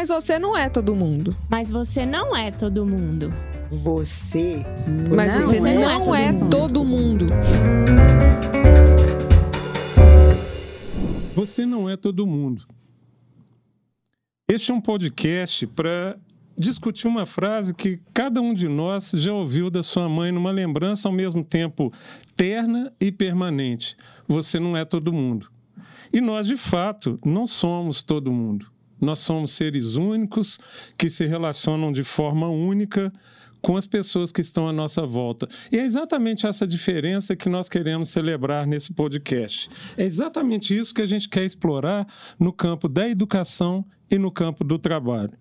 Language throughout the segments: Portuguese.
Mas você não é todo mundo. Mas você não é todo mundo. Você Mas não, você é, não todo é mundo. todo mundo. Você não é todo mundo. Este é um podcast para discutir uma frase que cada um de nós já ouviu da sua mãe numa lembrança ao mesmo tempo terna e permanente. Você não é todo mundo. E nós, de fato, não somos todo mundo. Nós somos seres únicos que se relacionam de forma única com as pessoas que estão à nossa volta. E é exatamente essa diferença que nós queremos celebrar nesse podcast. É exatamente isso que a gente quer explorar no campo da educação e no campo do trabalho.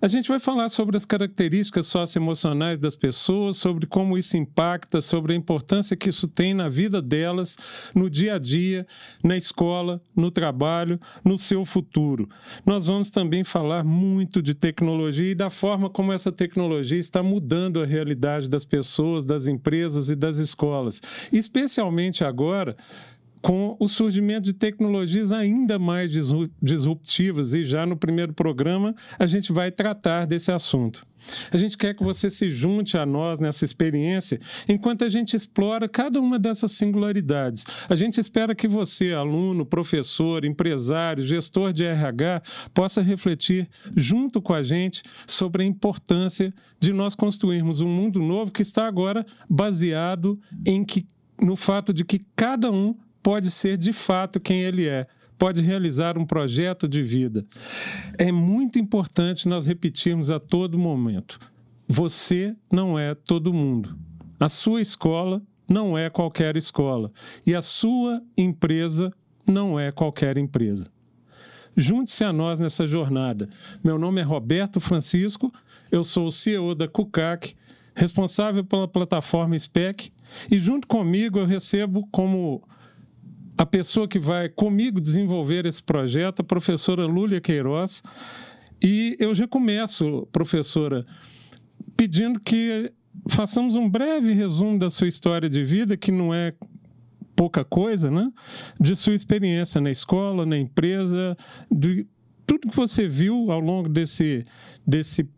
A gente vai falar sobre as características socioemocionais das pessoas, sobre como isso impacta, sobre a importância que isso tem na vida delas, no dia a dia, na escola, no trabalho, no seu futuro. Nós vamos também falar muito de tecnologia e da forma como essa tecnologia está mudando a realidade das pessoas, das empresas e das escolas, especialmente agora com o surgimento de tecnologias ainda mais disru- disruptivas, e já no primeiro programa a gente vai tratar desse assunto. A gente quer que você se junte a nós nessa experiência enquanto a gente explora cada uma dessas singularidades. A gente espera que você, aluno, professor, empresário, gestor de RH, possa refletir junto com a gente sobre a importância de nós construirmos um mundo novo que está agora baseado em que no fato de que cada um pode ser de fato quem ele é, pode realizar um projeto de vida. É muito importante nós repetirmos a todo momento: você não é todo mundo. A sua escola não é qualquer escola. E a sua empresa não é qualquer empresa. Junte-se a nós nessa jornada. Meu nome é Roberto Francisco, eu sou o CEO da CUCAC, responsável pela plataforma SPEC, e junto comigo eu recebo como a pessoa que vai comigo desenvolver esse projeto, a professora Lúlia Queiroz. E eu já começo, professora, pedindo que façamos um breve resumo da sua história de vida, que não é pouca coisa, né? De sua experiência na escola, na empresa, de tudo que você viu ao longo desse, desse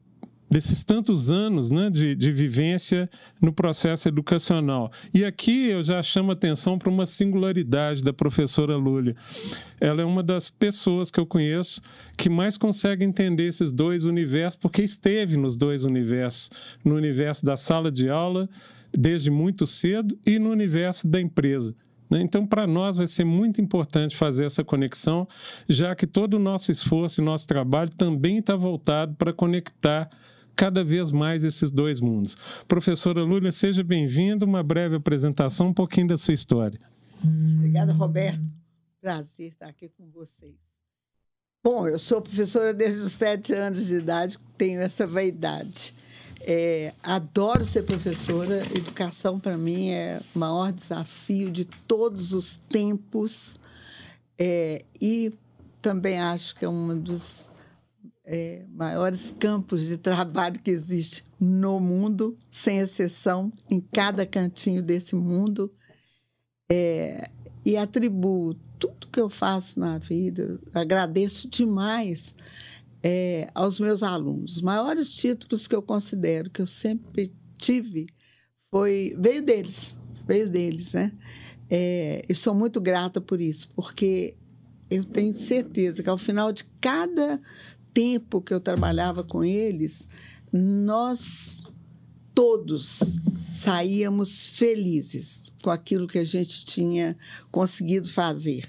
desses tantos anos né, de, de vivência no processo educacional. E aqui eu já chamo atenção para uma singularidade da professora Lúlia. Ela é uma das pessoas que eu conheço que mais consegue entender esses dois universos, porque esteve nos dois universos no universo da sala de aula desde muito cedo e no universo da empresa. né? Então, para nós vai ser muito importante fazer essa conexão, já que todo o nosso esforço e nosso trabalho também está voltado para conectar cada vez mais esses dois mundos. Professora Lúlia, seja bem-vinda. Uma breve apresentação, um pouquinho da sua história. Obrigada, Roberto. Prazer estar aqui com vocês. Bom, eu sou professora desde os sete anos de idade, tenho essa vaidade. É, adoro ser professora. Educação, para mim, é o maior desafio de todos os tempos. É, e também acho que é um dos é, maiores campos de trabalho que existe no mundo, sem exceção, em cada cantinho desse mundo. É, e atribuo tudo que eu faço na vida, agradeço demais é, aos meus alunos. Os maiores títulos que eu considero que eu sempre tive foi veio deles, veio deles, né? É, e sou muito grata por isso, porque eu tenho certeza que ao final de cada tempo que eu trabalhava com eles, nós todos saíamos felizes com aquilo que a gente tinha conseguido fazer.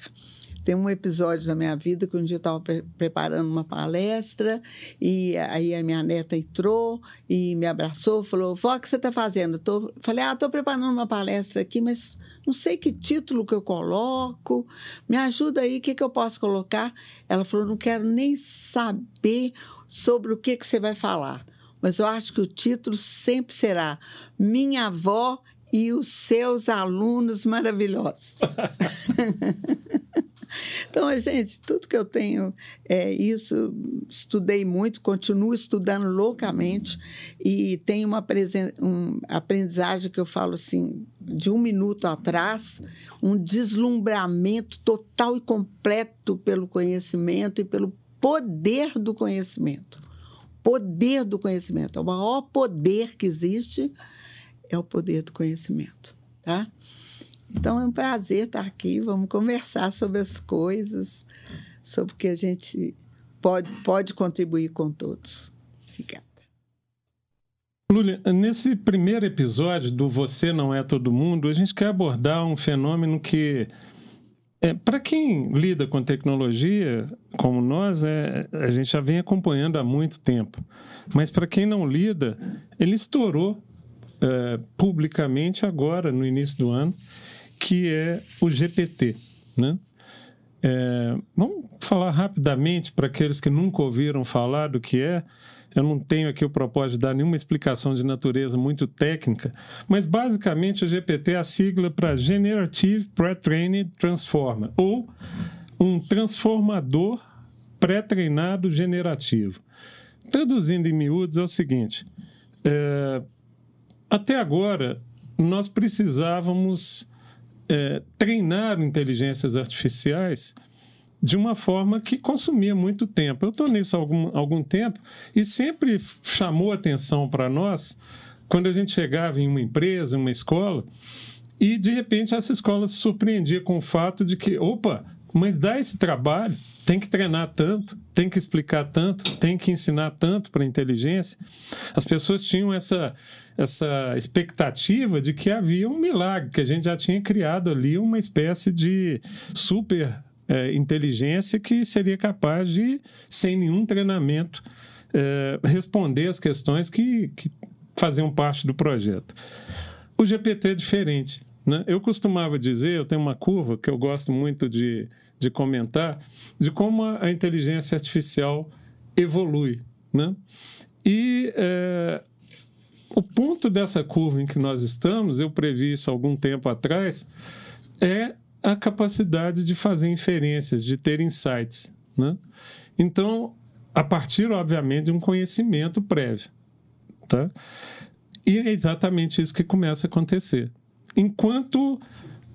Tem um episódio da minha vida que um dia eu estava pre preparando uma palestra e aí a minha neta entrou e me abraçou, falou: Vó, o que você está fazendo? Eu tô... Falei: Ah, estou preparando uma palestra aqui, mas não sei que título que eu coloco. Me ajuda aí, o que, que eu posso colocar? Ela falou: Não quero nem saber sobre o que, que você vai falar, mas eu acho que o título sempre será Minha Avó e os seus alunos maravilhosos. Então, gente, tudo que eu tenho é isso. Estudei muito, continuo estudando loucamente e tenho uma, aprendizagem que eu falo assim, de um minuto atrás, um deslumbramento total e completo pelo conhecimento e pelo poder do conhecimento. Poder do conhecimento. O maior poder que existe é o poder do conhecimento, tá? Então é um prazer estar aqui. Vamos conversar sobre as coisas, sobre o que a gente pode, pode contribuir com todos. Obrigada. Lúlia, nesse primeiro episódio do Você Não É Todo Mundo, a gente quer abordar um fenômeno que, é, para quem lida com tecnologia, como nós, é, a gente já vem acompanhando há muito tempo. Mas para quem não lida, ele estourou é, publicamente agora, no início do ano, que é o GPT. Né? É, vamos falar rapidamente para aqueles que nunca ouviram falar do que é. Eu não tenho aqui o propósito de dar nenhuma explicação de natureza muito técnica, mas basicamente o GPT é a sigla para Generative Pre-Trained Transformer, ou um transformador pré-treinado generativo. Traduzindo em miúdos, é o seguinte: é, até agora, nós precisávamos é, treinar inteligências artificiais de uma forma que consumia muito tempo. Eu estou nisso há algum, algum tempo e sempre chamou atenção para nós quando a gente chegava em uma empresa, em uma escola, e de repente essa escola se surpreendia com o fato de que, opa, mas dá esse trabalho, tem que treinar tanto, tem que explicar tanto, tem que ensinar tanto para a inteligência. As pessoas tinham essa, essa expectativa de que havia um milagre, que a gente já tinha criado ali uma espécie de super é, inteligência que seria capaz de, sem nenhum treinamento, é, responder as questões que, que faziam parte do projeto. O GPT é diferente. Né? Eu costumava dizer, eu tenho uma curva que eu gosto muito de, de comentar, de como a, inteligência artificial evolui. Né? E é, o ponto dessa curva em que nós estamos, eu previ isso algum tempo atrás, é a capacidade de fazer inferências, de ter insights. Né? Então, a partir, obviamente, de um conhecimento prévio. Tá? E é exatamente isso que começa a acontecer. Enquanto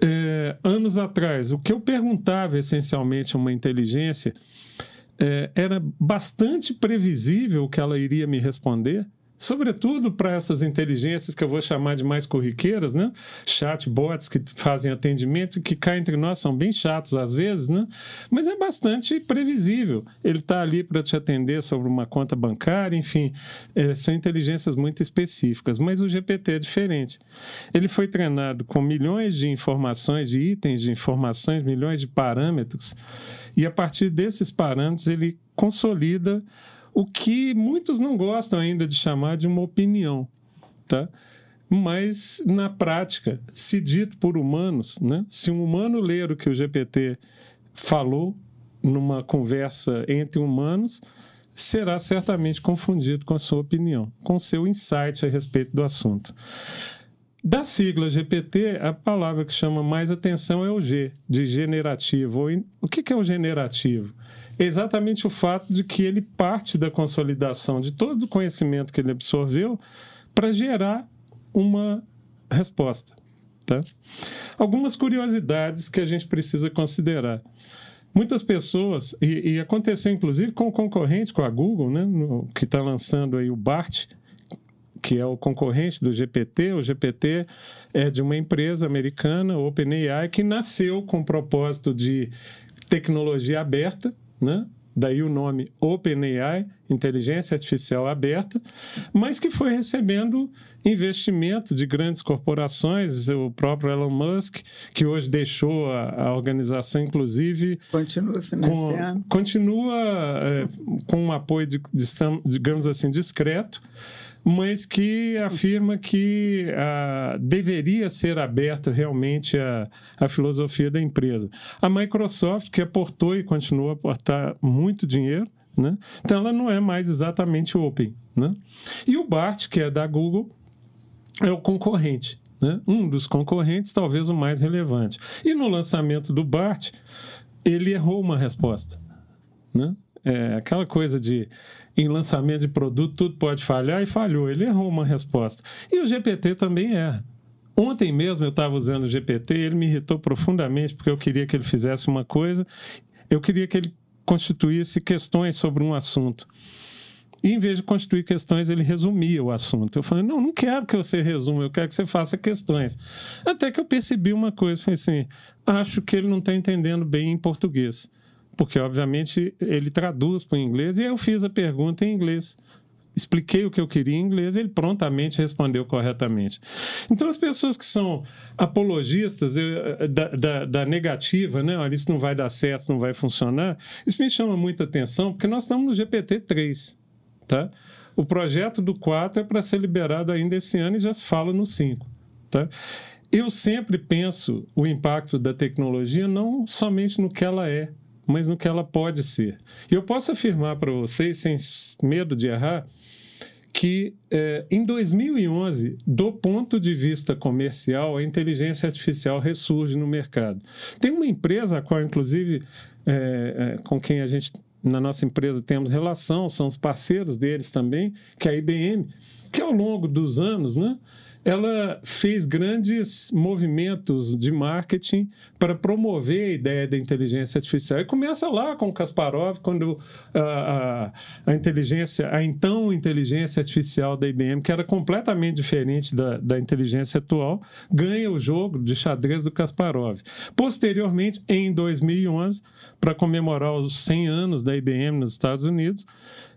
é, anos atrás, o que eu perguntava essencialmente a uma inteligência é, era bastante previsível o que ela iria me responder, sobretudo para essas inteligências que eu vou chamar de mais corriqueiras, né? Chatbots que fazem atendimento, que cá entre nós são bem chatos às vezes, né? Mas é bastante previsível. Ele está ali para te atender sobre uma conta bancária, enfim, é, são inteligências muito específicas. Mas o GPT é diferente. Ele foi treinado com milhões de informações, de itens de informações, milhões de parâmetros, e a partir desses parâmetros ele consolida o que muitos não gostam ainda de chamar de uma opinião, tá? Mas, na prática, se dito por humanos, né? se um humano ler o que o GPT falou numa conversa entre humanos, será certamente confundido com a sua opinião, com seu insight a respeito do assunto. Da sigla GPT, a palavra que chama mais atenção é o G, de generativo. O que é o generativo? Exatamente o fato de que ele parte da consolidação de todo o conhecimento que ele absorveu para gerar uma resposta. Tá? Algumas curiosidades que a gente precisa considerar. Muitas pessoas, e, e aconteceu inclusive com o concorrente, com a Google, né, no, que está lançando aí o BART, que é o concorrente do GPT. O GPT é de uma empresa americana, OpenAI, que nasceu com o propósito de tecnologia aberta, né? daí o nome OpenAI, Inteligência Artificial Aberta, mas que foi recebendo investimento de grandes corporações, o próprio Elon Musk, que hoje deixou a, a organização, inclusive. Continua financiando. Com, continua é, com um apoio, de, de, digamos assim, discreto mas que afirma que ah, deveria ser aberta realmente a, a filosofia da empresa. A Microsoft, que aportou e continua a aportar muito dinheiro, né? então ela não é mais exatamente open. Né? E o BART, que é da Google, é o concorrente. Né? Um dos concorrentes, talvez o mais relevante. E no lançamento do BART, ele errou uma resposta. Né? É, aquela coisa de em lançamento de produto tudo pode falhar e falhou. Ele errou uma resposta. E o GPT também erra. Ontem mesmo eu estava usando o GPT, ele me irritou profundamente porque eu queria que ele fizesse uma coisa, eu queria que ele constituísse questões sobre um assunto. E, em vez de constituir questões, ele resumia o assunto. Eu falei, não, não quero que você resuma, eu quero que você faça questões. Até que eu percebi uma coisa, falei assim, acho que ele não está entendendo bem em português. Porque, obviamente, ele traduz para o inglês, e eu fiz a pergunta em inglês expliquei o que eu queria em inglês e ele prontamente respondeu corretamente. Então, as pessoas que são apologistas eu, da, da, da, negativa, né? Olha, isso não vai dar certo, não vai funcionar, isso me chama muita atenção, porque nós estamos no GPT-3. Tá? O projeto do 4 é para ser liberado ainda esse ano e já se fala no 5. Tá? Eu sempre penso o impacto da tecnologia não somente no que ela é, mas no que ela pode ser. E eu posso afirmar para vocês, sem medo de errar, que eh, em 2011, do ponto de vista comercial, a inteligência artificial ressurge no mercado. Tem uma empresa, a qual, inclusive, eh, eh, com quem a gente na nossa empresa temos relação, são os parceiros deles também, que é a IBM, que ao longo dos anos, né, ela fez grandes movimentos de marketing para promover a ideia da inteligência artificial. E começa lá com Kasparov, quando a, a, a inteligência, a então inteligência artificial da IBM, que era completamente diferente da, da inteligência atual, ganha o jogo de xadrez do Kasparov. Posteriormente, em 2011, para comemorar os 100 anos da IBM nos Estados Unidos,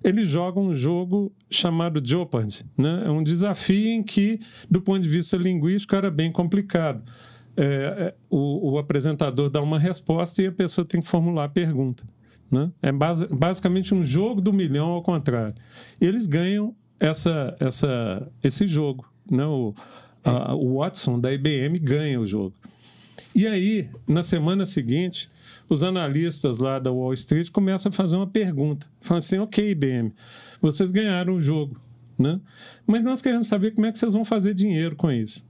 eles jogam um jogo chamado Jeopardy. Né? É um desafio em que, do ponto de vista linguístico, era bem complicado. É, é, o, o, apresentador dá uma resposta e a pessoa tem que formular a pergunta. Né? É base, basicamente um jogo do milhão ao contrário. Eles ganham essa, essa, esse jogo. Né? O, a, o Watson da IBM ganha o jogo. E aí, na semana seguinte, os analistas lá da Wall Street começam a fazer uma pergunta. Falam assim, ok, IBM, vocês ganharam o jogo, né? mas nós queremos saber como é que vocês vão fazer dinheiro com isso.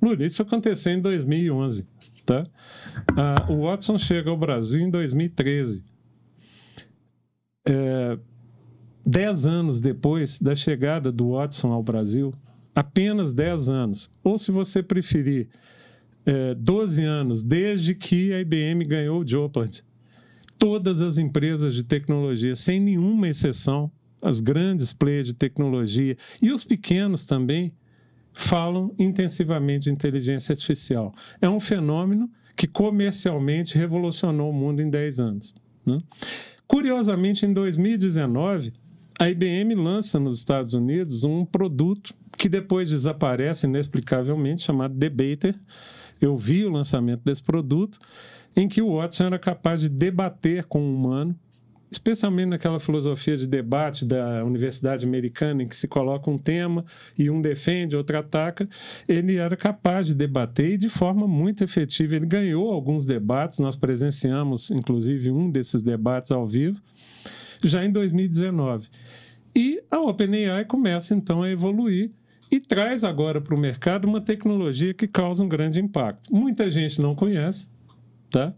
Lula, isso aconteceu em 2011. Tá? Ah, o Watson chega ao Brasil em 2013. É, dez anos depois da chegada do Watson ao Brasil, apenas dez anos, ou se você preferir, é, 12 anos desde que a IBM ganhou o Jeopardy. Todas as empresas de tecnologia, sem nenhuma exceção, os grandes players de tecnologia e os pequenos também, falam intensivamente de inteligência artificial. É um fenômeno que comercialmente revolucionou o mundo em 10 anos. Né? Curiosamente, em 2019, a IBM lança nos Estados Unidos um produto que depois desaparece inexplicavelmente, chamado Debater, eu vi o lançamento desse produto, em que o Watson era capaz de debater com o humano, especialmente naquela filosofia de debate da Universidade Americana, em que se coloca um tema e um defende, outro ataca, ele era capaz de debater e de forma muito efetiva. Ele ganhou alguns debates, nós presenciamos, inclusive, um desses debates ao vivo, já em 2019. E a OpenAI começa, então, a evoluir e traz agora para o mercado uma tecnologia que causa um grande impacto. Muita gente não conhece, tá?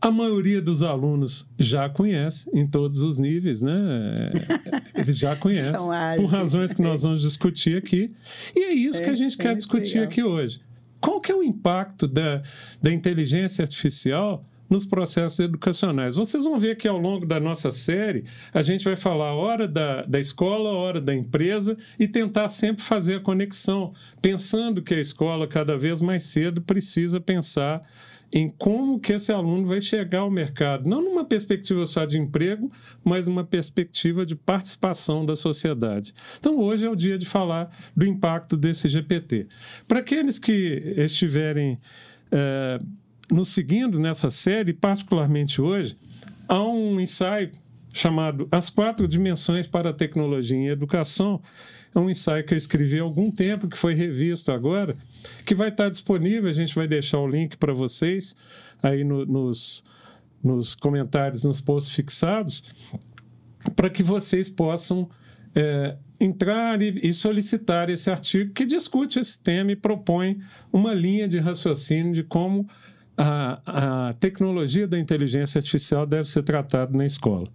A maioria dos alunos já conhece em todos os níveis, né? Eles já conhecem, por razões que nós vamos discutir aqui. E é isso é, que a gente é, quer discutir legal. aqui hoje. Qual que é o impacto da, da inteligência artificial nos processos educacionais. Vocês vão ver que ao longo da nossa série, a gente vai falar hora da, da escola, hora da empresa e tentar sempre fazer a conexão, pensando que a escola, cada vez mais cedo, precisa pensar em como que esse aluno vai chegar ao mercado, não numa perspectiva só de emprego, mas numa perspectiva de participação da sociedade. Então, hoje é o dia de falar do impacto desse GPT. Para aqueles que estiverem é, nos seguindo nessa série, particularmente hoje, há um ensaio chamado As Quatro Dimensões para a Tecnologia em Educação. É um ensaio que eu escrevi há algum tempo, que foi revisto agora, que vai estar disponível. A gente vai deixar o link para vocês aí no, nos, nos comentários, nos posts fixados, para que vocês possam é, entrar e, e, solicitar esse artigo que discute esse tema e propõe uma linha de raciocínio de como a, a tecnologia da inteligência artificial deve ser tratada na escola.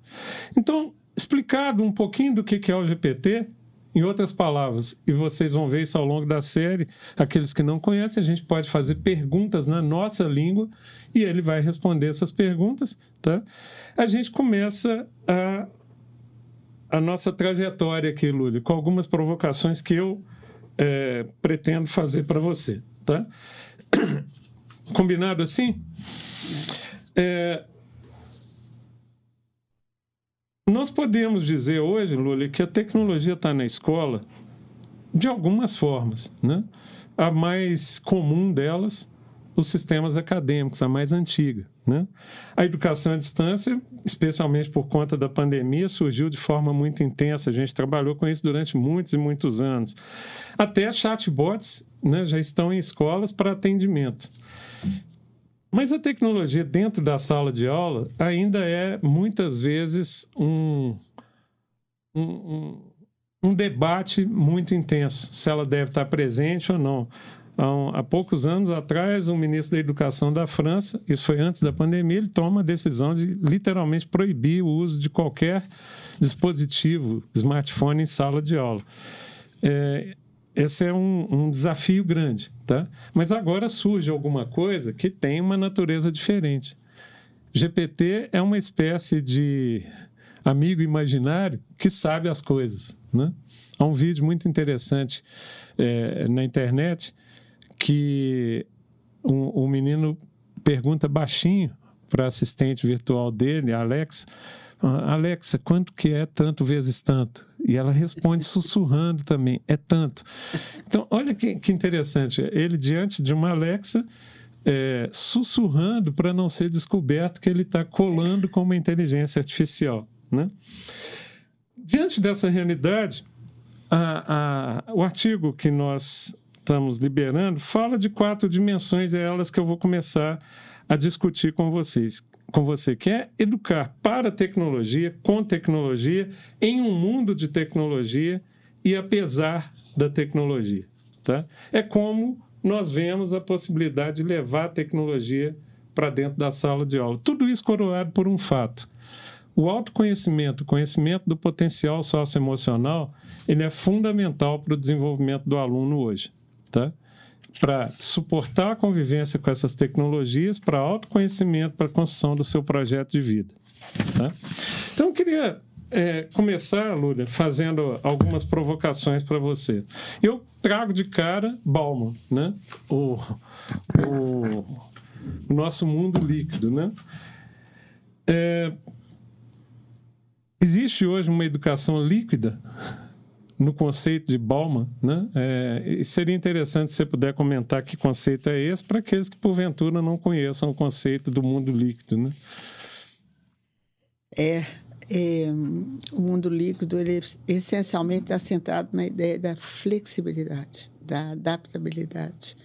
Então, explicado um pouquinho do que é o GPT, Em outras palavras, e vocês vão ver isso ao longo da série, aqueles que não conhecem, a gente pode fazer perguntas na nossa língua e ele vai responder essas perguntas, tá? A gente começa a, a nossa trajetória aqui, Lúlia, com algumas provocações que eu é, pretendo fazer para você, tá? Combinado assim? É, nós podemos dizer hoje, Lula, que a tecnologia está na escola de algumas formas. Né? A mais comum delas, os sistemas acadêmicos, a mais antiga. Né? A educação à distância, especialmente por conta da pandemia, surgiu de forma muito intensa. A gente trabalhou com isso durante muitos e muitos anos. Até chatbots né, já estão em escolas para atendimento. Mas a tecnologia dentro da sala de aula ainda é, muitas vezes, um, um, um debate muito intenso, se ela deve estar presente ou não. Há, há poucos anos atrás, o ministro da Educação da França, isso foi antes da pandemia, ele toma a decisão de literalmente proibir o uso de qualquer dispositivo, smartphone, em sala de aula. É, esse é um, um, desafio grande, tá? Mas agora surge alguma coisa que tem uma natureza diferente. GPT é uma espécie de amigo imaginário que sabe as coisas, né? Há um vídeo muito interessante é, na internet que um, um menino pergunta baixinho para a assistente virtual dele, Alexa, ah, Alexa, quanto que é tanto vezes tanto? E ela responde sussurrando também, é tanto. Então, olha que, que interessante. Ele, diante de uma Alexa, é, sussurrando para não ser descoberto que ele está colando com uma inteligência artificial. Né? Diante dessa realidade, a, a, o artigo que nós estamos liberando fala de quatro dimensões, é elas que eu vou começar a discutir com vocês com você, que é educar para a tecnologia, com tecnologia, em um mundo de tecnologia e apesar da tecnologia. Tá? É como nós vemos a possibilidade de levar a tecnologia para dentro da sala de aula. Tudo isso coroado por um fato. O autoconhecimento, o conhecimento do potencial socioemocional, ele é fundamental para o desenvolvimento do aluno hoje. Tá? Para suportar a convivência com essas tecnologias, para autoconhecimento, para a construção do seu projeto de vida. Tá? Então, eu queria é, começar, Lúlia, fazendo algumas provocações para você. Eu trago de cara Bauman, né? o, o, o nosso mundo líquido. Né? É, existe hoje uma educação líquida? No conceito de Bauman, né? É, seria interessante se você puder comentar que conceito é esse para aqueles que porventura não conheçam o conceito do mundo líquido, né? É, é o mundo líquido ele essencialmente está centrado na ideia da flexibilidade, da adaptabilidade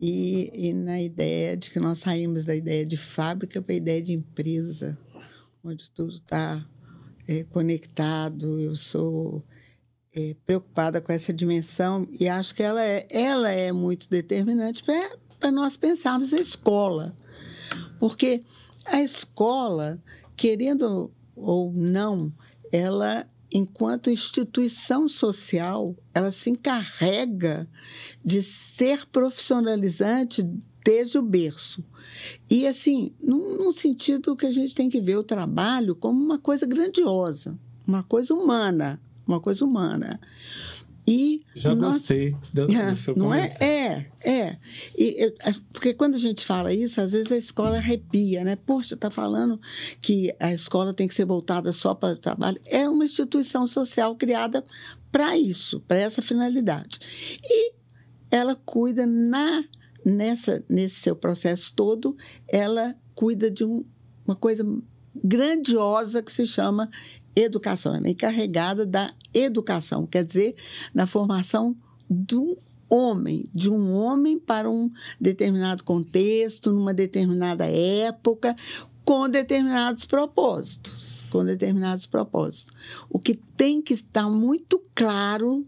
e, e na ideia de que nós saímos da ideia de fábrica para a ideia de empresa, onde tudo está é, conectado. Eu sou é, preocupada com essa dimensão e acho que ela é, ela é muito determinante para nós pensarmos a escola. Porque a escola, querendo ou não, ela, enquanto instituição social, ela se encarrega de ser profissionalizante desde o berço. E, assim, num, num sentido que a gente tem que ver o trabalho como uma coisa grandiosa, uma coisa humana, uma coisa humana. E Já nós, gostei do, é, seu não é? É, é. E, é, porque quando a gente fala isso, às vezes a escola arrepia, né? Poxa, está falando que a escola tem que ser voltada só para o trabalho. É uma instituição social criada para isso, para essa finalidade. E ela cuida na nessa nesse seu processo todo, ela cuida de um, uma coisa grandiosa que se chama educação, ela é encarregada da educação, quer dizer, na formação do homem, de um homem para um determinado contexto, numa determinada época, com determinados propósitos, com determinados propósitos. O que tem que estar muito claro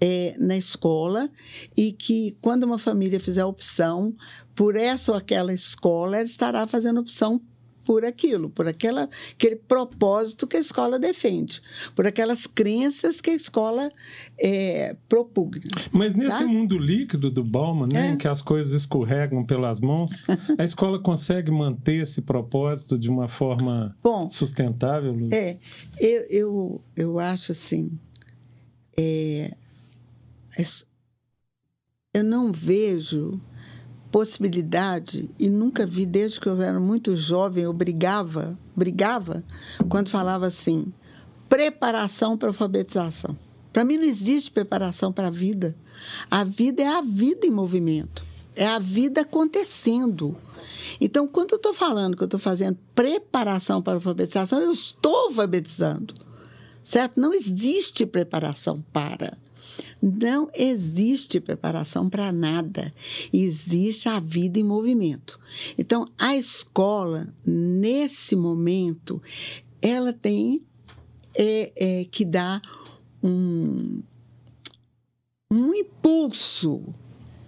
é, na escola e que quando uma família fizer opção por essa ou aquela escola, ela estará fazendo opção por aquilo, por aquela, aquele propósito que a escola defende, por aquelas crenças que a escola é, propugna. Mas nesse tá? mundo líquido do Bauman, né, É. em que as coisas escorregam pelas mãos, a escola consegue manter esse propósito de uma forma Bom, sustentável? Lu? É, eu, eu, eu acho assim. é, es- eu não vejo possibilidade, e nunca vi desde que eu era muito jovem, eu brigava, brigava, quando falava assim: preparação para alfabetização. Para mim não existe preparação para a vida. A vida é a vida em movimento, é a vida acontecendo. Então, quando eu estou falando que eu estou fazendo preparação para a alfabetização, eu estou alfabetizando, certo? Não existe preparação para. Não existe preparação para nada. Existe a vida em movimento. Então, a escola, nesse momento, ela tem é, é, que dar um, um impulso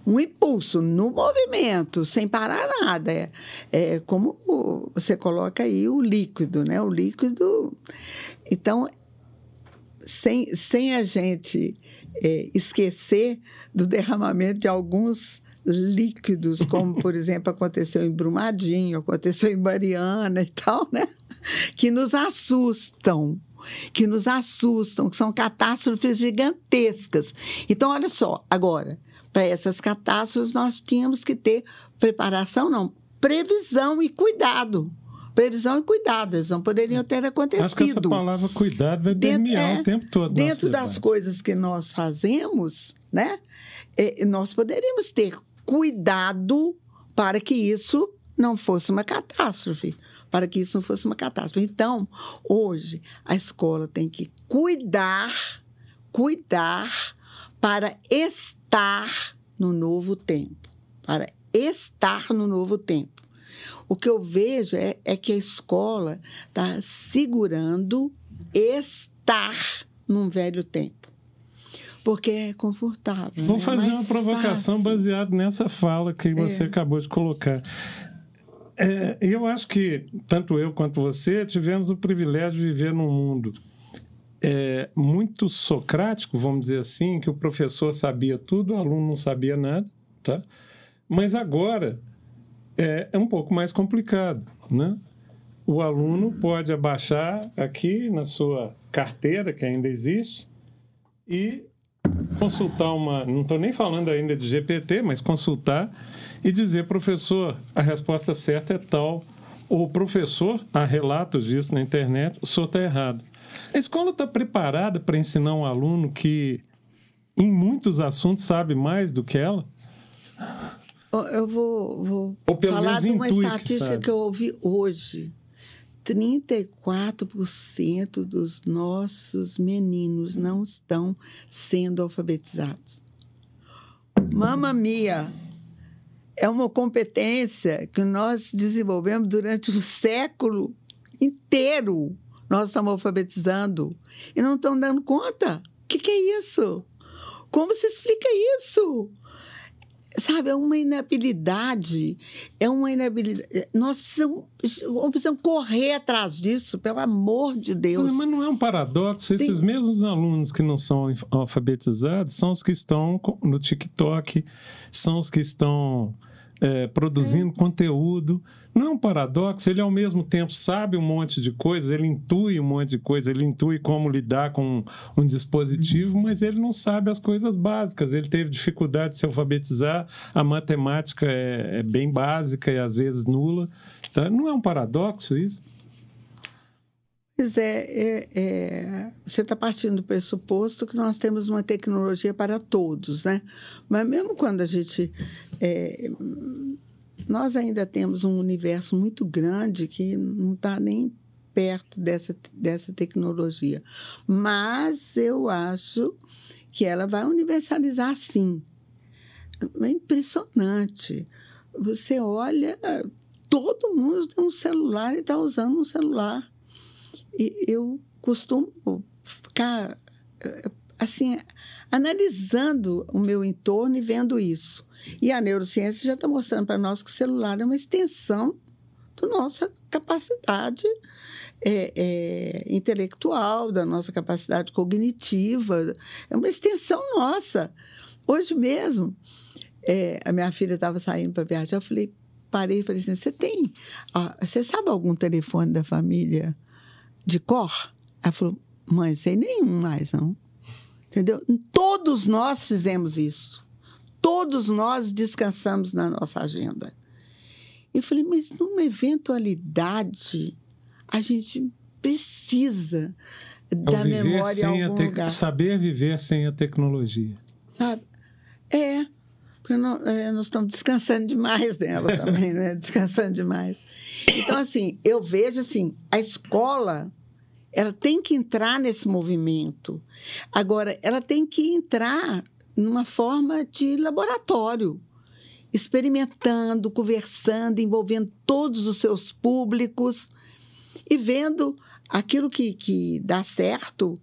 um impulso no movimento, sem parar nada. É, é como você coloca aí o líquido, né? O líquido. Então, sem, sem a gente é, esquecer do derramamento de alguns líquidos, como, por exemplo, aconteceu em Brumadinho, aconteceu em Mariana e tal, né? Que nos assustam. Que nos assustam, que são catástrofes gigantescas. Então, olha só, agora, para essas catástrofes, nós tínhamos que ter preparação, não, previsão e cuidado. Previsão e cuidado, eles não poderiam ter Acho que essa acontecido palavra cuidado vai Dentro- permear é, o tempo todo. dentro das sociedade. coisas que nós fazemos, né, é, nós poderíamos ter cuidado para que isso não fosse uma catástrofe, para que isso não fosse uma catástrofe. Então, hoje a escola tem que cuidar, cuidar para estar no novo tempo, para estar no novo tempo. O que eu vejo é, é que a escola está segurando estar num velho tempo. Porque é confortável. Vou né? fazer uma Mais provocação baseada nessa fala que você É. acabou de colocar. É, eu acho que tanto eu quanto você tivemos o privilégio de viver num mundo é, muito socrático, vamos dizer assim, que o professor sabia tudo, o aluno não sabia nada, tá? Mas agora é, é um pouco mais complicado, né? O aluno pode abaixar aqui na sua carteira, que ainda existe, e consultar uma. Não estou nem falando ainda de GPT, mas consultar e dizer, professor, a resposta certa é tal. Ou professor, há relatos disso na internet, o senhor está errado. A escola está preparada para ensinar um aluno que, em muitos assuntos, sabe mais do que ela? Eu vou, vou falar de uma que estatística sabe. que eu ouvi hoje. 34% dos nossos meninos não estão sendo alfabetizados. Mamma mia! É uma competência que nós desenvolvemos durante o século inteiro. Nós estamos alfabetizando e não estamos dando conta. O que, que é isso? Como se explica isso? Sabe, é uma inabilidade, é uma inabilidade. Nós precisamos, precisamos correr atrás disso, pelo amor de Deus. Mas não é um paradoxo? Esses mesmos alunos que não são alfabetizados são os que estão no TikTok, são os que estão é, produzindo conteúdo. Não é um paradoxo? Ele, ao mesmo tempo, sabe um monte de coisas, ele intui um monte de coisas, ele intui como lidar com um dispositivo, mas ele não sabe as coisas básicas. Ele teve dificuldade de se alfabetizar, a matemática é, é bem básica e às vezes nula. Então, não é um paradoxo isso? Pois é, é, é, você está partindo do pressuposto que nós temos uma tecnologia para todos, né? Mas mesmo quando a gente. é, nós ainda temos um universo muito grande que não está nem perto dessa, dessa tecnologia. Mas eu acho que ela vai universalizar sim. É impressionante. Você olha, todo mundo tem um celular e está usando um celular. Eu costumo ficar assim analisando o meu entorno e vendo isso. E a neurociência já está mostrando para nós que o celular é uma extensão da nossa capacidade é, é, intelectual, da nossa capacidade cognitiva. É uma extensão nossa. Hoje mesmo, é, a minha filha estava saindo para viajar, eu falei, parei e falei assim, você tem, você sabe algum telefone da família de cor? Ela falou, mãe, sei nenhum mais, não. Entendeu? Todos nós fizemos isso. Todos nós descansamos na nossa agenda. Eu falei, mas numa eventualidade, a gente precisa é da memória em algum lugar. Saber viver sem a tecnologia. Sabe? É. Porque não, é, nós estamos descansando demais dela também, né? Descansando demais. Então, assim, eu vejo assim, a escola ela tem que entrar nesse movimento. Agora, ela tem que entrar numa forma de laboratório, experimentando, conversando, envolvendo todos os seus públicos e vendo aquilo que, que dá certo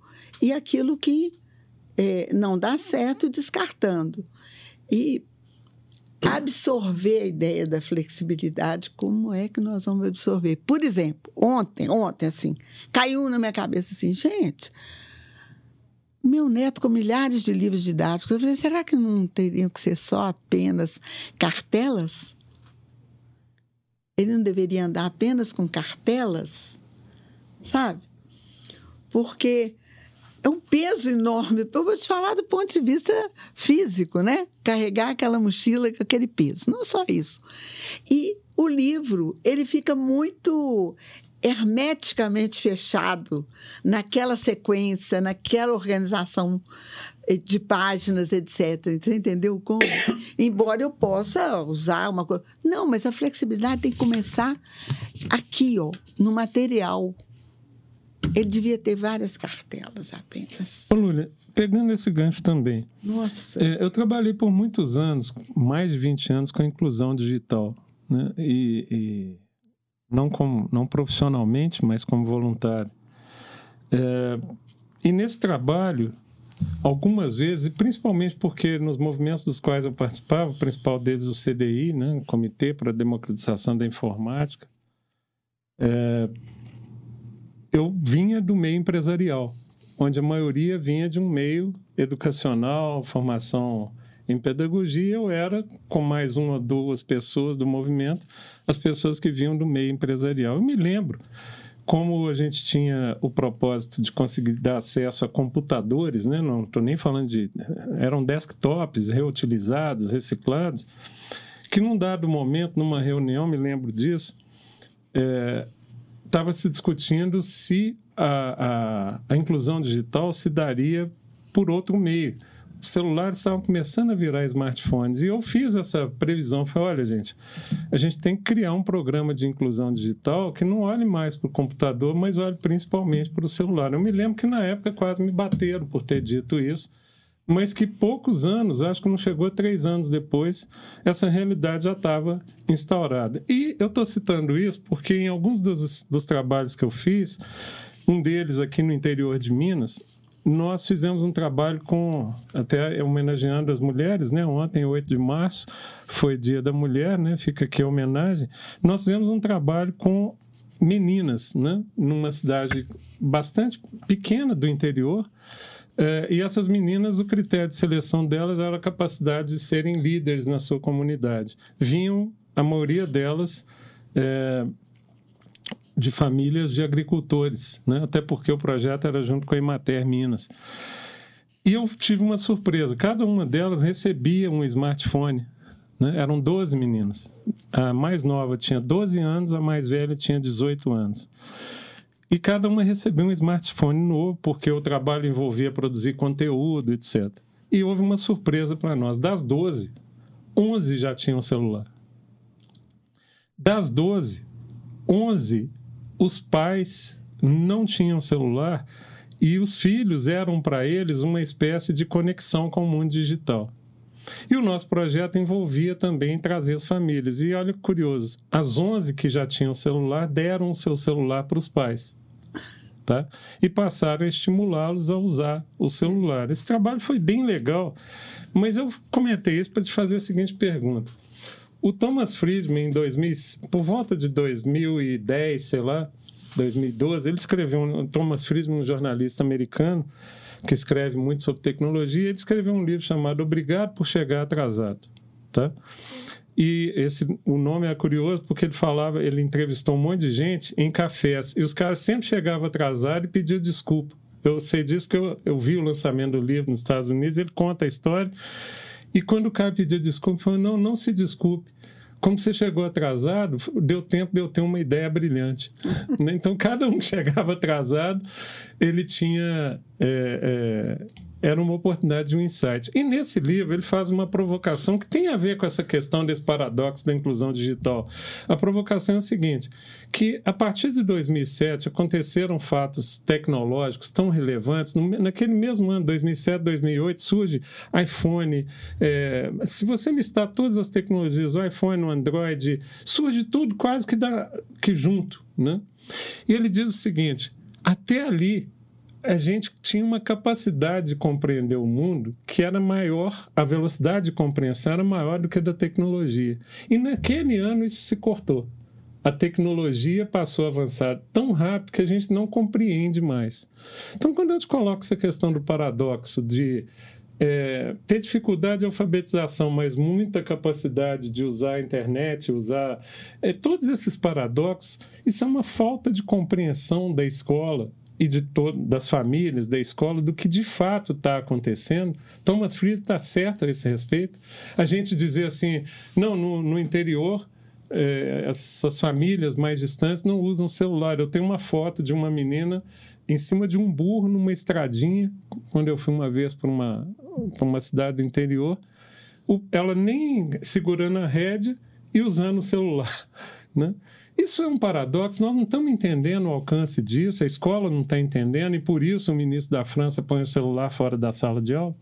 e aquilo que é, não dá certo, descartando. E absorver a ideia da flexibilidade, como é que nós vamos absorver? Por exemplo, ontem, ontem, assim, caiu na minha cabeça assim, gente, meu neto com milhares de livros didáticos, eu falei, será que não teriam que ser só apenas cartelas? Ele não deveria andar apenas com cartelas, sabe? Porque é um peso enorme. Eu vou te falar do ponto de vista físico, né? Carregar aquela mochila com aquele peso. Não só isso. E o livro, ele fica muito hermeticamente fechado naquela sequência, naquela organização de páginas, etc. Você entendeu como? Embora eu possa usar uma coisa. Não, mas a flexibilidade tem que começar aqui, ó, no material. Ele devia ter várias cartelas apenas. Ô, Lúlia, pegando esse gancho também. Nossa. É, eu trabalhei por muitos anos, mais de 20 anos, com a inclusão digital. Né? E, e não, como, não profissionalmente, mas como voluntário. É, e nesse trabalho, algumas vezes, principalmente porque nos movimentos dos quais eu participava, o principal deles o CDI, né, o Comitê para a Democratização da Informática, é, eu vinha do meio empresarial, onde a maioria vinha de um meio educacional, formação em pedagogia, eu era, com mais uma ou duas pessoas do movimento, as pessoas que vinham do meio empresarial. Eu me lembro como a gente tinha o propósito de conseguir dar acesso a computadores, né? não estou nem falando de. eram desktops reutilizados, reciclados, que num dado momento, numa reunião, me lembro disso, é, estava se discutindo se a, a, a, inclusão digital se daria por outro meio. Os celulares estavam começando a virar smartphones. E eu fiz essa previsão. Falei, olha, gente, a gente tem que criar um programa de inclusão digital que não olhe mais para o computador, mas olhe principalmente para o celular. Eu me lembro que na época quase me bateram por ter dito isso mas que poucos anos, acho que não chegou a três anos depois, essa realidade já estava instaurada. E eu estou citando isso porque em alguns dos, dos trabalhos que eu fiz, um deles aqui no interior de Minas, nós fizemos um trabalho com, até homenageando as mulheres, né? Ontem, 8 de março, foi Dia da Mulher, né? Fica aqui a homenagem. Nós fizemos um trabalho com meninas, né? Numa cidade bastante pequena do interior, é, e essas meninas, o critério de seleção delas era a capacidade de serem líderes na sua comunidade. Vinham, a maioria delas, é, de famílias de agricultores, né? até porque o projeto era junto com a Imater Minas. E eu tive uma surpresa: cada uma delas recebia um smartphone. Né? Eram 12 meninas. A mais nova tinha 12 anos, a mais velha tinha 18 anos. E cada uma recebeu um smartphone novo, porque o trabalho envolvia produzir conteúdo, etc. E houve uma surpresa para nós. Das 12, 11 já tinham celular. Das 12, 11, os pais não tinham celular e os filhos eram para eles uma espécie de conexão com o mundo digital. E o nosso projeto envolvia também trazer as famílias. E olha que curioso, as 11 que já tinham celular deram o seu celular para os pais. Tá? E passaram a estimulá-los a usar o celular. Esse trabalho foi bem legal, mas eu comentei isso para te fazer a seguinte pergunta. O Thomas Friedman, em 2000, por volta de 2010, sei lá, 2012, ele escreveu, um, Thomas Friedman, um jornalista americano, que escreve muito sobre tecnologia, ele escreveu um livro chamado Obrigado por Chegar Atrasado. Tá? E esse, o nome é curioso porque ele falava, ele entrevistou um monte de gente em cafés e os caras sempre chegavam atrasados e pediam desculpa. Eu sei disso porque eu, eu vi o lançamento do livro nos Estados Unidos, ele conta a história. E quando o cara pediu desculpa, falou: não, não se desculpe. Como você chegou atrasado, deu tempo de eu ter uma ideia brilhante. Né? então, cada um que chegava atrasado, ele tinha. É, é, era uma oportunidade de um insight. E nesse livro ele faz uma provocação que tem a ver com essa questão desse paradoxo da inclusão digital. A provocação é a seguinte, que a partir de 2007 aconteceram fatos tecnológicos tão relevantes, naquele mesmo ano, 2007, 2008, surge iPhone, é, se você listar todas as tecnologias, o iPhone, o Android, surge tudo quase que, dá, que junto, né? E ele diz o seguinte, até ali a gente tinha uma capacidade de compreender o mundo que era maior, a velocidade de compreensão era maior do que a da tecnologia. E naquele ano isso se cortou. A tecnologia passou a avançar tão rápido que a gente não compreende mais. Então, quando eu te coloco essa questão do paradoxo de é, ter dificuldade de alfabetização, mas muita capacidade de usar a internet, usar é, todos esses paradoxos, isso é uma falta de compreensão da escola, e de das famílias, da escola, do que de fato está acontecendo. Thomas Friedman está certo a esse respeito. A gente dizer assim, não, no, no interior, é, essas famílias mais distantes não usam celular. Eu tenho uma foto de uma menina em cima de um burro numa estradinha, quando eu fui uma vez para uma, uma cidade do interior, ela nem segurando a rédea e usando o celular. Né? Isso é um paradoxo, nós não estamos entendendo o alcance disso, a escola não está entendendo, e por isso o ministro da França põe o celular fora da sala de aula?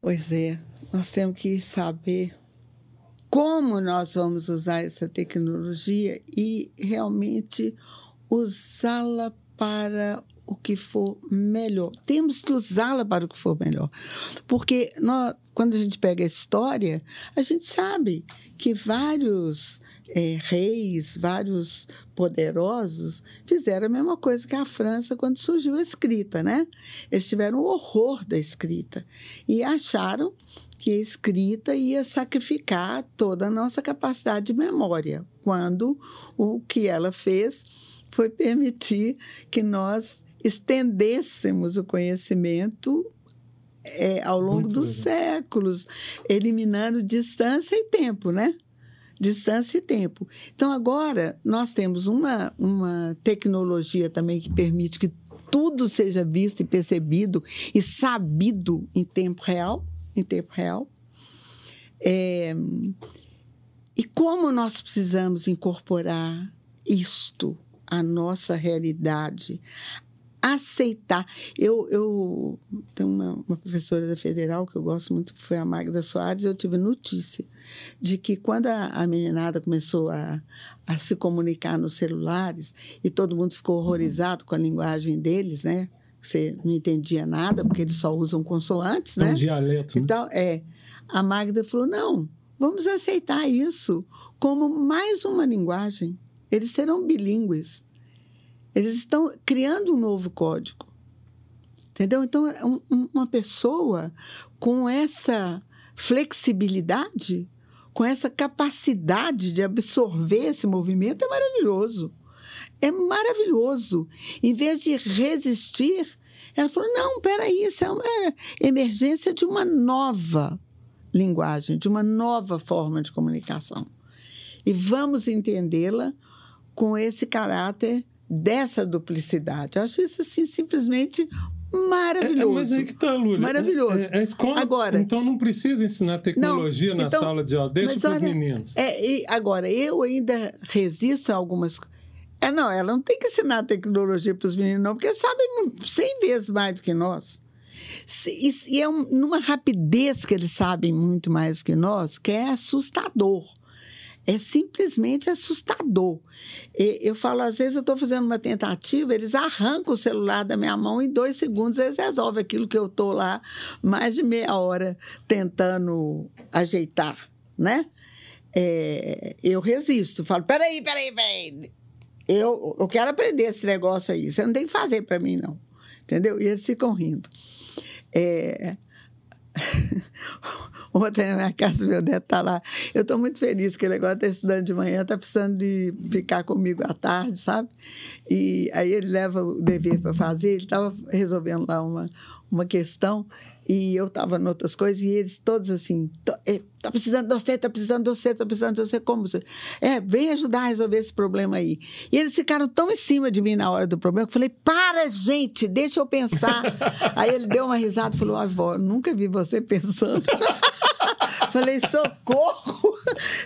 Pois é, nós temos que saber como nós vamos usar essa tecnologia e realmente usá-la para o que for melhor. Temos que usá-la para o que for melhor. Porque nós, quando a gente pega a história, a gente sabe que vários é, reis, vários poderosos, fizeram a mesma coisa que a França quando surgiu a escrita, né? Eles tiveram o horror da escrita e acharam que a escrita ia sacrificar toda a nossa capacidade de memória, quando o que ela fez foi permitir que nós estendêssemos o conhecimento é, ao longo Muito dos legal. séculos, eliminando distância e tempo, né? distância e tempo. Então, agora, nós temos uma, uma tecnologia também que permite que tudo seja visto e percebido e sabido em tempo real, em tempo real. É, e como nós precisamos incorporar isto à nossa realidade, aceitar. Eu, eu tenho uma, uma, professora da Federal que eu gosto muito, que foi a Magda Soares, eu tive notícia de que quando a, a meninada começou a, a se comunicar nos celulares e todo mundo ficou horrorizado com a linguagem deles, né? Você não entendia nada, porque eles só usam consoantes, é né? Um dialeto. Né? Então, é. A Magda falou: não, vamos aceitar isso como mais uma linguagem. Eles serão bilíngues. Eles estão criando um novo código. Entendeu? Então, é um, uma pessoa com essa flexibilidade, com essa capacidade de absorver esse movimento, é maravilhoso. É maravilhoso. Em vez de resistir, ela falou: não, peraí, isso é uma emergência de uma nova linguagem, de uma nova forma de comunicação. E vamos entendê-la com esse caráter dessa duplicidade. Eu acho isso assim, simplesmente maravilhoso. É, é, mas aí que está, Lúlia. Maravilhoso. É, a escola, agora, então não precisa ensinar tecnologia não, na então, sala de aula, deixa para os meninos. É, agora, eu ainda resisto a algumas é, não, ela não tem que ensinar tecnologia para os meninos, não, porque eles sabem 100 vezes mais do que nós. E é numa rapidez que eles sabem muito mais do que nós, que é assustador é simplesmente assustador. Eu falo, às vezes eu estou fazendo uma tentativa, eles arrancam o celular da minha mão em dois segundos, eles resolvem aquilo que eu estou lá mais de meia hora tentando ajeitar. né? É, eu resisto, falo, peraí, peraí, peraí. Eu, eu quero aprender esse negócio aí. Você não tem que fazer para mim, não. Entendeu? E eles ficam rindo. É... Ontem na minha casa, meu neto está lá. Eu estou muito feliz que ele agora está estudando de manhã, está precisando de ficar comigo à tarde, sabe? E aí ele leva o dever para fazer. Ele estava resolvendo lá uma, uma questão e eu estava em outras coisas, e eles todos assim, está precisando de você, está precisando de você, está precisando de você, como você? É, vem ajudar a resolver esse problema aí. E eles ficaram tão em cima de mim na hora do problema, que eu falei, para, gente, deixa eu pensar. aí ele deu uma risada e falou, avó, nunca vi você pensando. Falei, socorro!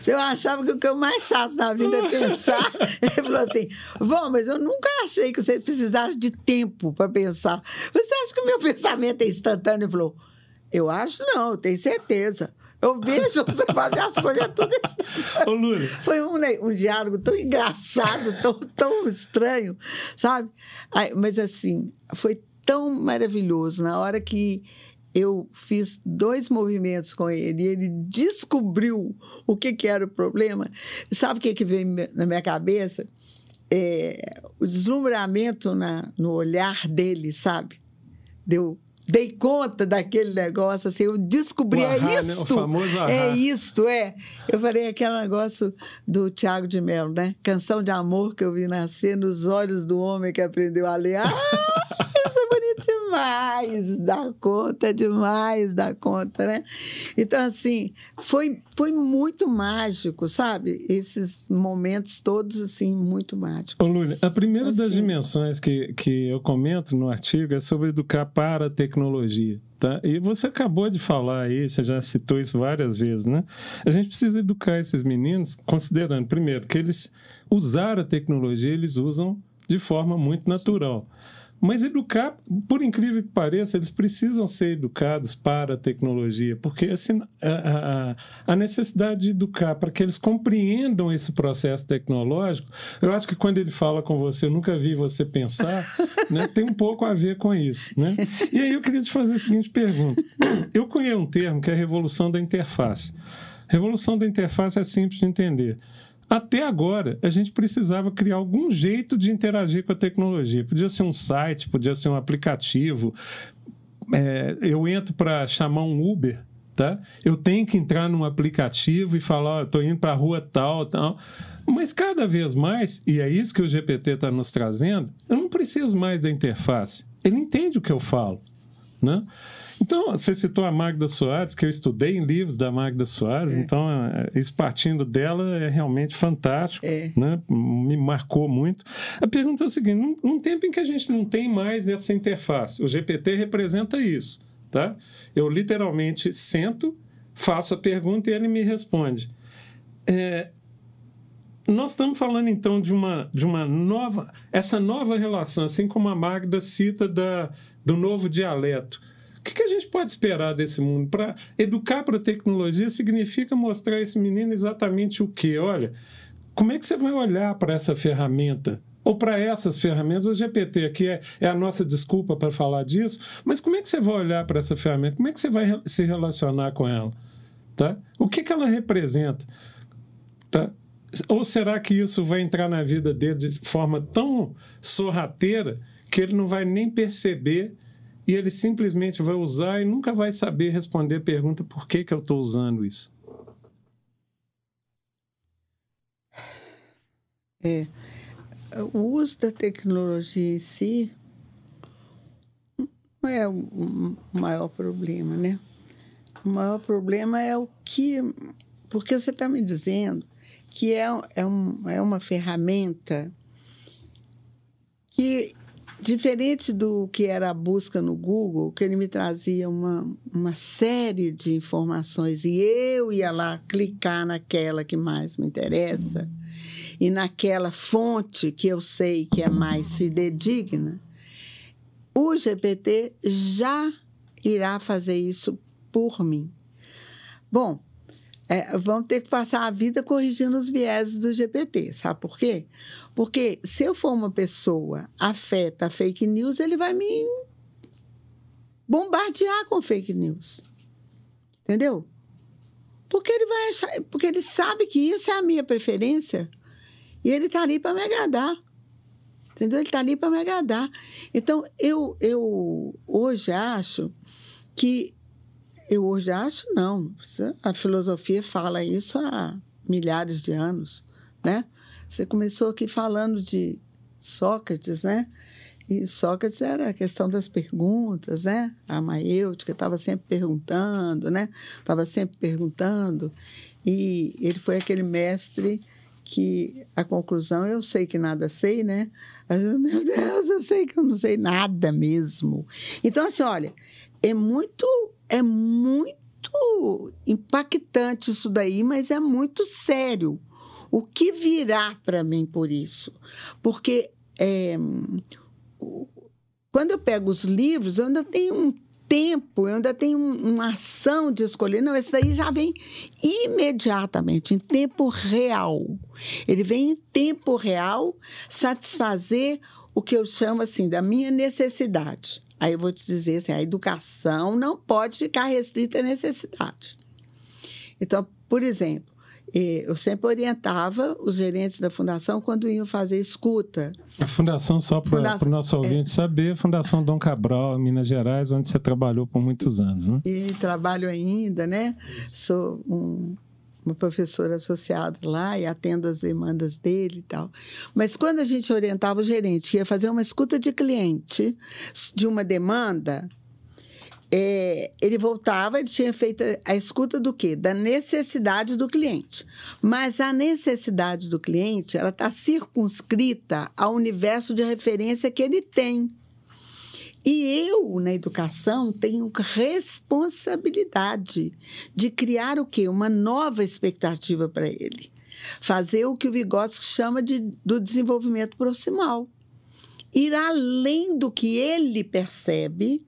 Eu achava que o que eu mais faço na vida é pensar. Ele falou assim: Vó, mas eu nunca achei que você precisasse de tempo para pensar. Você acha que o meu pensamento é instantâneo? Ele falou: Eu acho não, eu tenho certeza. Eu vejo você fazer as coisas tudo Ô, Lula. Foi um, um diálogo tão engraçado, tão, tão estranho, sabe? Aí, mas assim, foi tão maravilhoso. Na hora que eu fiz dois movimentos com ele e ele descobriu o que, que era o problema. Sabe o que, que veio na minha cabeça? É, o deslumbramento na, no olhar dele, sabe? Deu dei conta daquele negócio, assim, eu descobri, é ahá, é isto, né? é isto, é. Eu falei aquele negócio do Tiago de Mello, né? Canção de amor que eu vi nascer nos olhos do homem que aprendeu a ler. Ah! Isso é bonito demais, dá conta, demais dá conta, né? Então, assim, foi, foi muito mágico, sabe? Esses momentos todos, assim, muito mágicos. Ô, Lúlia, a primeira assim, das dimensões que, que eu comento no artigo é sobre educar para a tecnologia. Tá? E você acabou de falar aí, você já citou isso várias vezes, né? A gente precisa educar esses meninos, considerando, primeiro, que eles usaram a tecnologia, eles usam de forma muito natural. Mas educar, por incrível que pareça, eles precisam ser educados para a tecnologia, porque assim, a, a, a necessidade de educar para que eles compreendam esse processo tecnológico, eu acho que quando ele fala com você, eu nunca vi você pensar, né, tem um pouco a ver com isso. Né? E aí eu queria te fazer a seguinte pergunta. Eu conheço um termo que é a revolução da interface. Revolução da interface é simples de entender. Até agora, a gente precisava criar algum jeito de interagir com a tecnologia. Podia ser um site, podia ser um aplicativo. É, eu entro para chamar um Uber, tá? Eu tenho que entrar num aplicativo e falar, oh, estou indo para a rua tal, tal. Mas cada vez mais, e é isso que o GPT está nos trazendo, eu não preciso mais da interface. Ele entende o que eu falo, né? Então, você citou a Magda Soares, que eu estudei em livros da Magda Soares, é. então, é, isso partindo dela é realmente fantástico, é. Né? me marcou muito. A pergunta é o seguinte: num, num tempo em que a gente não tem mais essa interface, o GPT representa isso, tá? Eu literalmente sento, faço a pergunta e ele me responde. É, nós estamos falando então de uma, de uma nova, essa nova relação, assim como a Magda cita da, do novo dialeto. O que, que a gente pode esperar desse mundo? Para educar para a tecnologia significa mostrar a esse menino exatamente o que? Olha, como é que você vai olhar para essa ferramenta? Ou para essas ferramentas, o GPT aqui é, é a nossa desculpa para falar disso, mas como é que você vai olhar para essa ferramenta? Como é que você vai se relacionar com ela? Tá? O que, que ela representa? Tá? Ou será que isso vai entrar na vida dele de forma tão sorrateira que ele não vai nem perceber e ele simplesmente vai usar e nunca vai saber responder a pergunta por que, que eu estou usando isso. É, o uso da tecnologia em si não é o maior problema, né? O maior problema é o que. Porque você está me dizendo que é, é, um, é uma ferramenta que Diferente do que era a busca no Google, que ele me trazia uma, uma série de informações e eu ia lá clicar naquela que mais me interessa e naquela fonte que eu sei que é mais fidedigna, o GPT já irá fazer isso por mim. Bom, é, vão ter que passar a vida corrigindo os vieses do GPT. Sabe por quê? Porque se eu for uma pessoa afeta a fake news, ele vai me bombardear com fake news. Entendeu? Porque ele vai achar, porque ele sabe que isso é a minha preferência. E ele está ali para me agradar. Entendeu? Ele está ali para me agradar. Então, eu, eu hoje acho que. Eu hoje acho, não. A filosofia fala isso há milhares de anos, né? Você começou aqui falando de Sócrates, né? E Sócrates era a questão das perguntas, né? A maêutica estava sempre perguntando, né? Estava sempre perguntando. E ele foi aquele mestre que a conclusão, eu sei que nada sei, né? Mas, meu Deus, eu sei que eu não sei nada mesmo. Então, assim, olha, é muito, é muito impactante isso daí, mas é muito sério. O que virá para mim por isso? Porque é, quando eu pego os livros, eu ainda tenho um tempo, eu ainda tenho uma ação de escolher. Não, esse daí já vem imediatamente, em tempo real. Ele vem em tempo real satisfazer o que eu chamo assim da minha necessidade. Aí eu vou te dizer assim, a educação não pode ficar restrita à necessidade. Então, por exemplo, eu sempre orientava os gerentes da fundação quando iam fazer escuta. A fundação, só para o nosso ouvinte é, saber, a Fundação Dom Cabral, Minas Gerais, onde você trabalhou por muitos anos, né? E trabalho ainda, né? Sou um, uma professora associada lá e atendo as demandas dele e tal. Mas quando a gente orientava o gerente, ia fazer uma escuta de cliente de uma demanda, é, ele voltava, ele tinha feito a escuta do quê? Da necessidade do cliente. Mas a necessidade do cliente, ela está circunscrita ao universo de referência que ele tem. E eu, na educação, tenho responsabilidade de criar o quê? Uma nova expectativa para ele. Fazer o que o Vygotsky chama de, do desenvolvimento proximal. Ir além do que ele percebe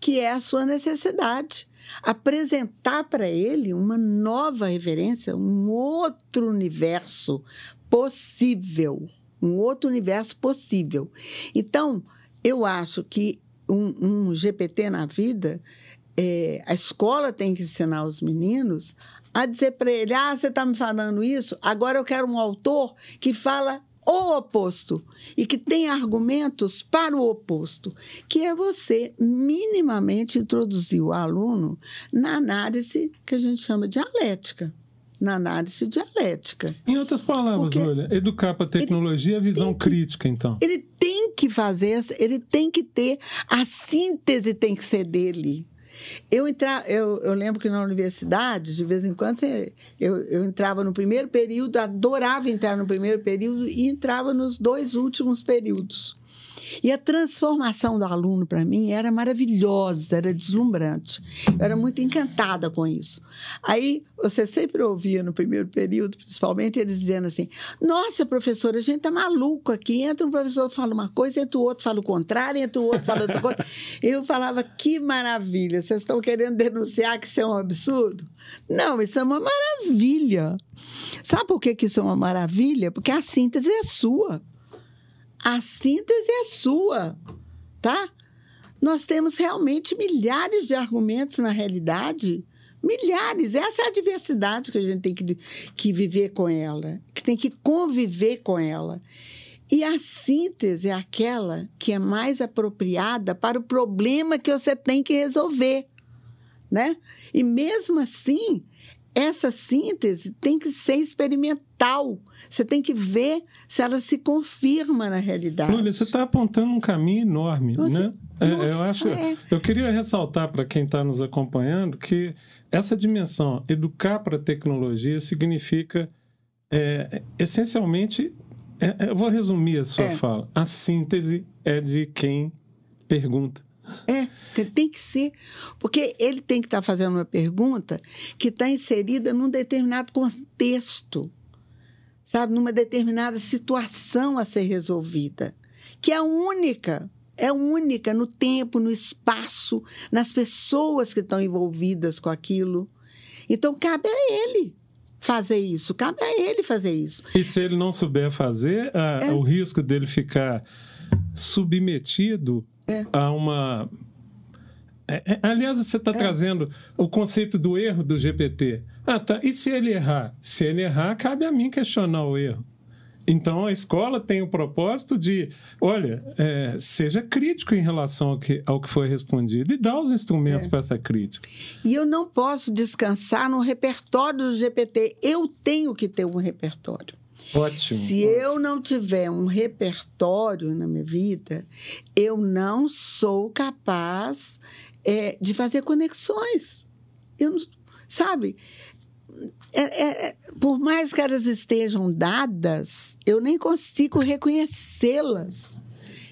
que é a sua necessidade. Apresentar para ele uma nova referência, um outro universo possível. Um outro universo possível. Então, eu acho que um, um GPT na vida, é, a escola tem que ensinar os meninos a dizer para ele: ah, você está me falando isso, agora eu quero um autor que fala o oposto e que tem argumentos para o oposto, que é você minimamente introduzir o aluno na análise que a gente chama dialética. Na análise dialética. Em outras palavras, Porque olha, educar para a tecnologia é visão que, crítica, então. Ele tem que fazer, ele tem que ter, a síntese tem que ser dele. Eu, entra, eu, eu lembro que na universidade, de vez em quando, eu, eu entrava no primeiro período, adorava entrar no primeiro período e entrava nos dois últimos períodos. E a transformação do aluno, para mim, era maravilhosa, era deslumbrante. Eu era muito encantada com isso. Aí, você sempre ouvia no primeiro período, principalmente, eles dizendo assim: Nossa, professora, a gente tá maluco aqui. Entra um professor fala uma coisa, entra o outro fala o contrário, entra o outro fala outra coisa. Eu falava: Que maravilha, vocês estão querendo denunciar que isso é um absurdo? Não, isso é uma maravilha. Sabe por que, que isso é uma maravilha? Porque a síntese é sua. A síntese é sua, tá? Nós temos realmente milhares de argumentos na realidade. Milhares. Essa é a diversidade que a gente tem que, que viver com ela, que tem que conviver com ela. E a síntese é aquela que é mais apropriada para o problema que você tem que resolver, né? E mesmo assim, essa síntese tem que ser experimental. Você tem que ver se ela se confirma na realidade. Lúlia, você está apontando um caminho enorme, Você, né? É, eu acho, é. eu queria ressaltar para quem está nos acompanhando que essa dimensão, educar para a tecnologia, significa é, essencialmente, é, eu vou resumir a sua fala. A síntese é de quem pergunta. É, tem- tem que ser. Porque ele tem que estar fazendo uma pergunta que está inserida num determinado contexto, sabe? Numa determinada situação a ser resolvida, que é única. É única no tempo, no espaço, nas pessoas que estão envolvidas com aquilo. Então, cabe a ele fazer isso, cabe a ele fazer isso. E se ele não souber fazer, a- É. o risco dele ficar submetido É. a uma É, é, aliás, você está é. trazendo o conceito do erro do GPT. Ah, tá. E se ele errar? Se ele errar, cabe a mim questionar o erro. Então, a escola tem o propósito de, olha, é, seja crítico em relação ao que, ao que foi respondido e dá os instrumentos é. para essa crítica. E eu não posso descansar no repertório do GPT. Eu tenho que ter um repertório. Ótimo. Se ótimo. eu não tiver um repertório na minha vida, eu não sou capaz é, de fazer conexões. Eu não, sabe? É, é, é, por mais que elas estejam dadas, eu nem consigo reconhecê-las.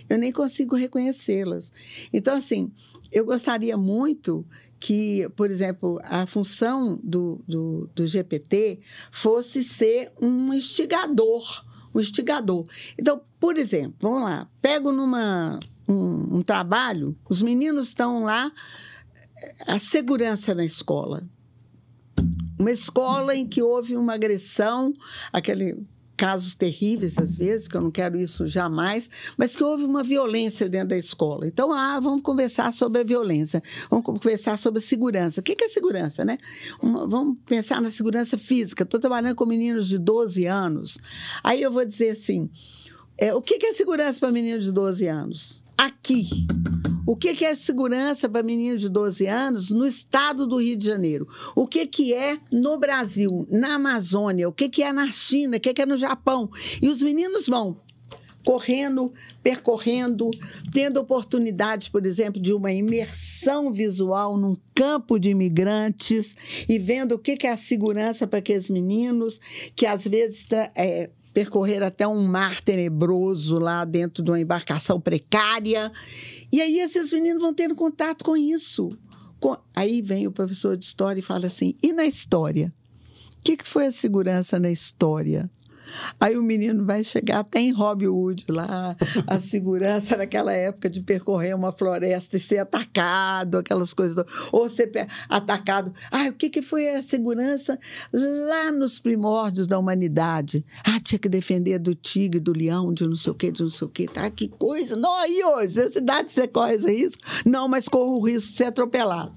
Eu nem consigo reconhecê-las. Então, assim, eu gostaria muito que, por exemplo, a função do, do, do GPT fosse ser um instigador. Um instigador. Então, por exemplo, vamos lá, pego numa um, um trabalho, os meninos estão lá, a segurança na escola uma escola em que houve uma agressão, aquele casos terríveis às vezes, que eu não quero isso jamais, mas que houve uma violência dentro da escola. Então, ah, vamos conversar sobre a violência, vamos conversar sobre a segurança. O que é segurança, né? Uma, vamos pensar na segurança física. Estou trabalhando com meninos de 12 anos. Aí eu vou dizer assim: é, o que é segurança para meninos de 12 anos? Aqui. O que é segurança para meninos de 12 anos no estado do Rio de Janeiro? O que é no Brasil, na Amazônia? O que é na China? O que é no Japão? E os meninos vão correndo, percorrendo, tendo oportunidades, por exemplo, de uma imersão visual num campo de imigrantes e vendo o que é a segurança para aqueles meninos que às vezes é, percorrer até um mar tenebroso lá dentro de uma embarcação precária. E aí esses meninos vão tendo contato com isso. Aí vem o professor de história e fala assim: e na história? O que, que foi a segurança na história? Aí o menino vai chegar até em Hollywood lá, a segurança naquela época de percorrer uma floresta e ser atacado, aquelas coisas. Ou ser atacado. Ah, o que, que foi a segurança lá nos primórdios da humanidade? Ah, tinha que defender do tigre, do leão, de não sei o quê, de não sei o quê. Tá, que coisa. Não, aí hoje, a cidade você corre esse risco? Não, mas corre o risco de ser atropelado.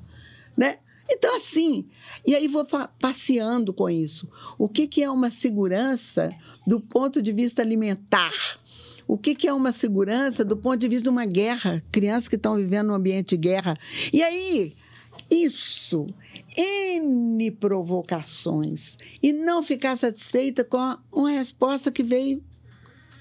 Né? Então, assim, e aí vou passeando com isso. O que, que é uma segurança do ponto de vista alimentar? O que, que é uma segurança do ponto de vista de uma guerra? Crianças que estão vivendo num ambiente de guerra. E aí, isso, N provocações. E não ficar satisfeita com uma resposta que veio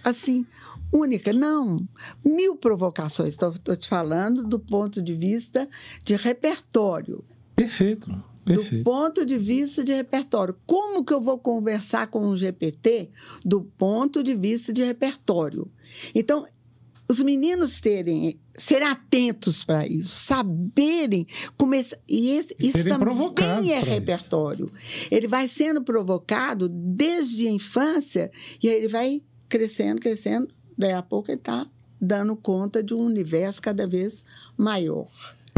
assim, única. Não, mil provocações. Estou te falando do ponto de vista de repertório. Perfeito. Perfeito. Do ponto de vista de repertório. Como que eu vou conversar com um GPT do ponto de vista de repertório? Então, os meninos terem serem atentos para isso, saberem começar e esse, isso também é repertório. Isso. Ele vai sendo provocado desde a infância e aí ele vai crescendo, crescendo. Daí a pouco ele está dando conta de um universo cada vez maior.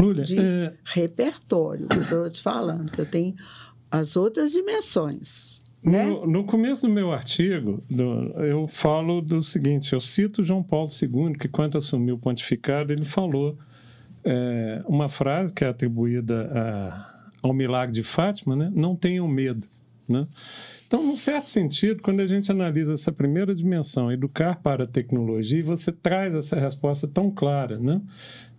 Lúlia, de é... repertório, que eu estou te falando, que eu tenho as outras dimensões. Né? No, no, começo do meu artigo, do, eu falo do seguinte: eu cito João Paulo II, que, quando assumiu o pontificado, ele falou é, uma frase que é atribuída a, ao milagre de Fátima: né? não tenham medo. Né? Então, num certo sentido, quando a gente analisa essa primeira dimensão, educar para a tecnologia, você traz essa resposta tão clara, né?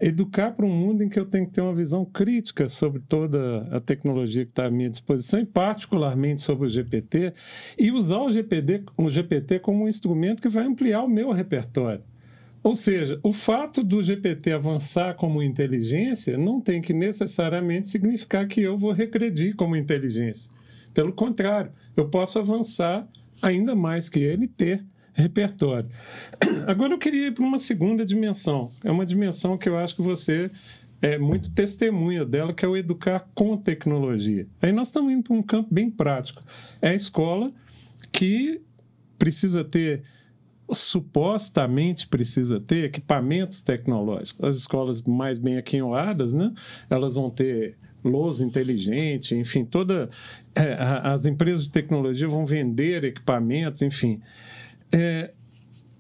Educar para um mundo em que eu tenho que ter uma visão crítica sobre toda a tecnologia que está à minha disposição, e particularmente sobre o GPT, e usar o GPT, o GPT como um instrumento que vai ampliar o meu repertório. Ou seja, o fato do GPT avançar como inteligência não tem que necessariamente significar que eu vou regredir como inteligência. Pelo contrário, eu posso avançar ainda mais que ele ter repertório. Agora eu queria ir para uma segunda dimensão. É uma dimensão que eu acho que você é muito testemunha dela, que é o educar com tecnologia. Aí nós estamos indo para um campo bem prático. É a escola que precisa ter supostamente precisa ter equipamentos tecnológicos. As escolas mais bem aquinhoadas, né? Elas vão ter lousa inteligente, enfim, toda é, as empresas de tecnologia vão vender equipamentos, enfim. É,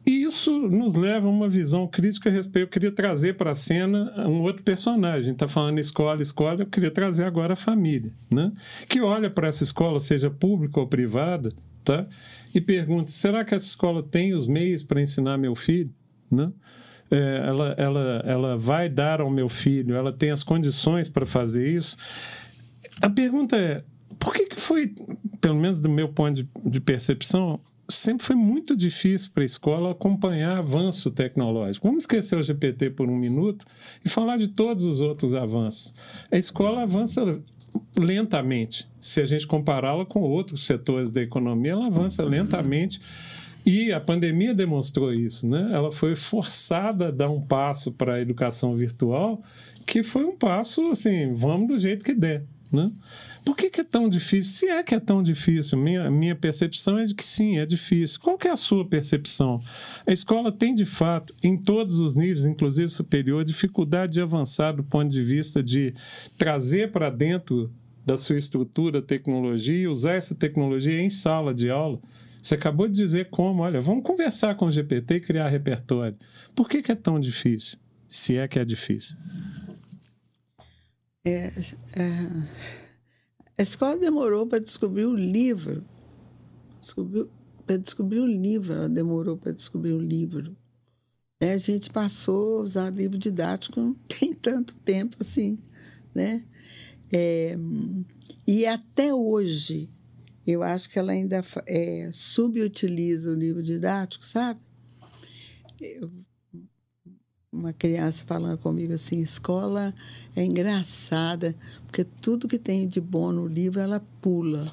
E isso nos leva a uma visão crítica a respeito. Eu queria trazer para a cena um outro personagem. Está falando escola, escola, eu queria trazer agora a família, né? que olha para essa escola, seja pública ou privada, tá? e pergunta: será que essa escola tem os meios para ensinar meu filho? Né? É, ela, ela, ela vai dar ao meu filho, ela tem as condições para fazer isso? A pergunta é: por que, que foi, pelo menos do meu ponto de, de percepção, sempre foi muito difícil para a escola acompanhar avanço tecnológico. Vamos esquecer o GPT por um minuto e falar de todos os outros avanços. A escola avança lentamente. Se a gente compará-la com outros setores da economia, ela avança lentamente. E a pandemia demonstrou isso, né? Ela foi forçada a dar um passo para a educação virtual, que foi um passo assim, vamos do jeito que der, né? Por que, que, é tão difícil? Se é que é tão difícil, minha, minha percepção é de que sim, é difícil. Qual que é a sua percepção? A escola tem, de fato, em todos os níveis, inclusive superior, dificuldade de avançar do ponto de vista de trazer para dentro da sua estrutura tecnologia e usar essa tecnologia em sala de aula. Você acabou de dizer como, olha, vamos conversar com o GPT e criar repertório. Por que, que é tão difícil? Se é que é difícil. É, é a escola demorou para descobrir o livro. Para descobrir o livro, ela demorou para descobrir o livro. É, a gente passou a usar livro didático tem tanto tempo assim, né? É, e até hoje, eu acho que ela ainda é, subutiliza o livro didático, sabe? Eu uma criança falando comigo assim, escola é engraçada, porque tudo que tem de bom no livro ela pula.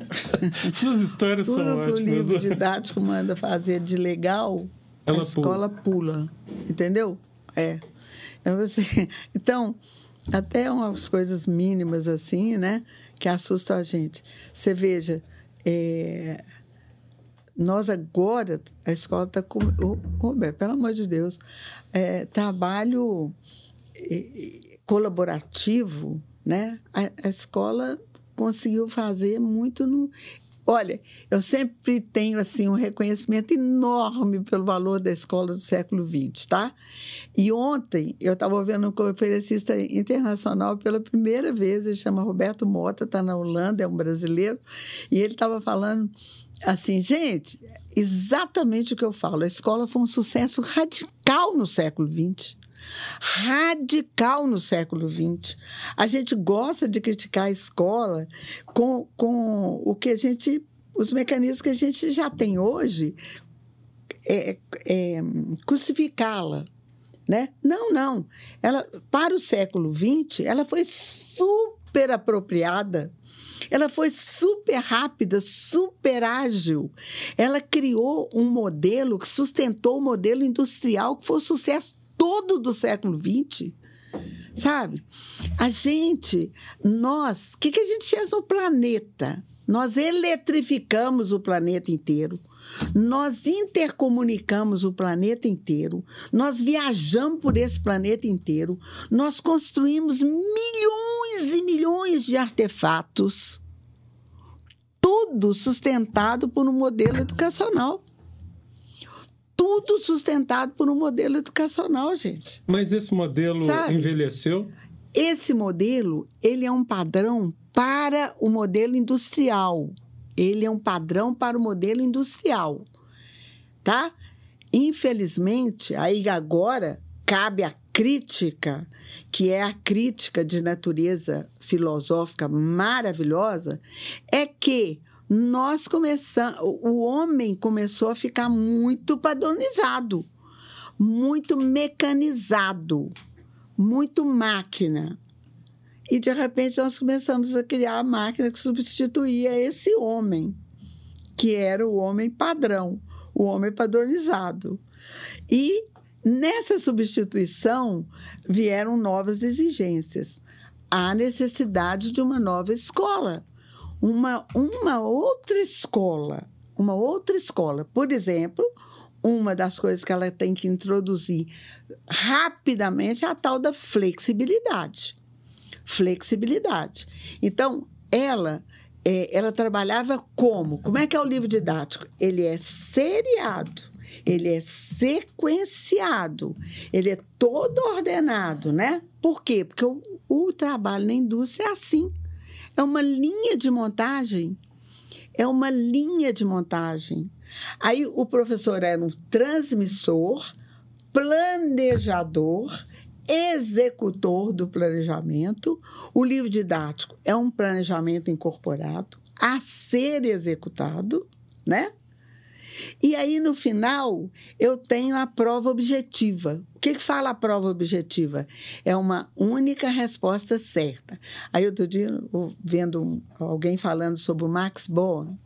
Suas histórias tudo são ótimas. Tudo que o livro didático manda fazer de legal, ela a escola pula. pula. Entendeu? É. Então, até umas coisas mínimas assim, né? Que assustam a gente. Você veja, é, nós agora, a escola está com. Roberto, pelo amor de Deus, é, trabalho colaborativo, né? A, a, escola conseguiu fazer muito no. Olha, eu sempre tenho assim um reconhecimento enorme pelo valor da escola do século XX, tá? E ontem eu estava vendo um conferencista internacional pela primeira vez, ele chama Roberto Mota, está na Holanda, é um brasileiro, e ele estava falando assim, gente, exatamente o que eu falo. A escola foi um sucesso radical no século XX. Radical no século XX. A gente gosta de criticar a escola com, com o que a gente. os mecanismos que a gente já tem hoje, é, é, crucificá-la. Né? Não, não. Ela, para o século XX, ela foi super apropriada ela foi super rápida, super ágil. Ela criou um modelo que sustentou o modelo industrial que foi o sucesso todo do século XX. Sabe? A gente, nós, o que, que a gente fez no planeta? Nós eletrificamos o planeta inteiro. Nós intercomunicamos o planeta inteiro, nós viajamos por esse planeta inteiro, nós construímos milhões e milhões de artefatos, tudo sustentado por um modelo educacional. Tudo sustentado por um modelo educacional, gente. Mas esse modelo Sabe? envelheceu? Esse modelo, ele é um padrão para o modelo industrial. Ele é um padrão para o modelo industrial, tá? Infelizmente, aí agora cabe a crítica, que é a crítica de natureza filosófica maravilhosa, é que nós começamos, o homem começou a ficar muito padronizado, muito mecanizado, muito máquina. E, de repente, nós começamos a criar a máquina que substituía esse homem, que era o homem padrão, o homem padronizado. E nessa substituição vieram novas exigências. Há necessidade de uma nova escola, uma, uma outra escola, uma outra escola. Por exemplo, uma das coisas que ela tem que introduzir rapidamente é a tal da flexibilidade flexibilidade. Então, ela é, ela trabalhava como? Como é que é o livro didático? Ele é seriado, ele é sequenciado, ele é todo ordenado, né? Por quê? Porque o, o trabalho na indústria é assim. É uma linha de montagem. É uma linha de montagem. Aí o professor era um transmissor, planejador, executor do planejamento. O livro didático é um planejamento incorporado a ser executado, né? E aí, no final, eu tenho a prova objetiva. O que, que fala a prova objetiva? É uma única resposta certa. Aí, outro dia, vendo alguém falando sobre o Max Born,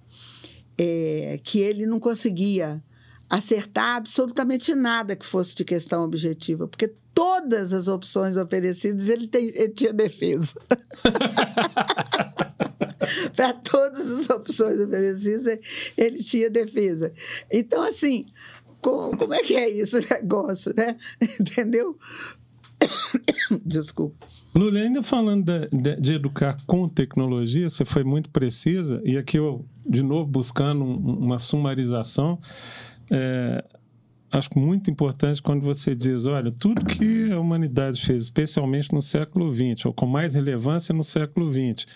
é, que ele não conseguia acertar absolutamente nada que fosse de questão objetiva, porque todas as opções oferecidas ele, tem, ele tinha defesa. Para todas as opções oferecidas, ele tinha defesa. Então, assim, como, como é que é isso o negócio, né? Entendeu? Desculpa. Lula, ainda falando de, de, de, educar com tecnologia, você foi muito precisa, e aqui eu, de novo, buscando um, uma sumarização, é, acho muito importante quando você diz, olha, tudo que a humanidade fez, especialmente no século XX, ou com mais relevância no século XX,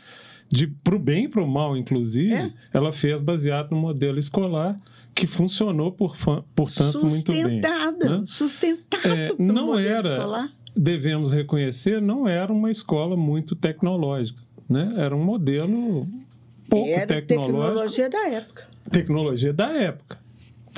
para o bem e para o mal, inclusive, é. ela fez baseado no modelo escolar que funcionou, por, portanto, muito bem. Sustentada, né? sustentada é, não era, escolar. Devemos reconhecer, não era uma escola muito tecnológica, né? Era um modelo pouco era tecnológico. tecnologia da época. Tecnologia da época.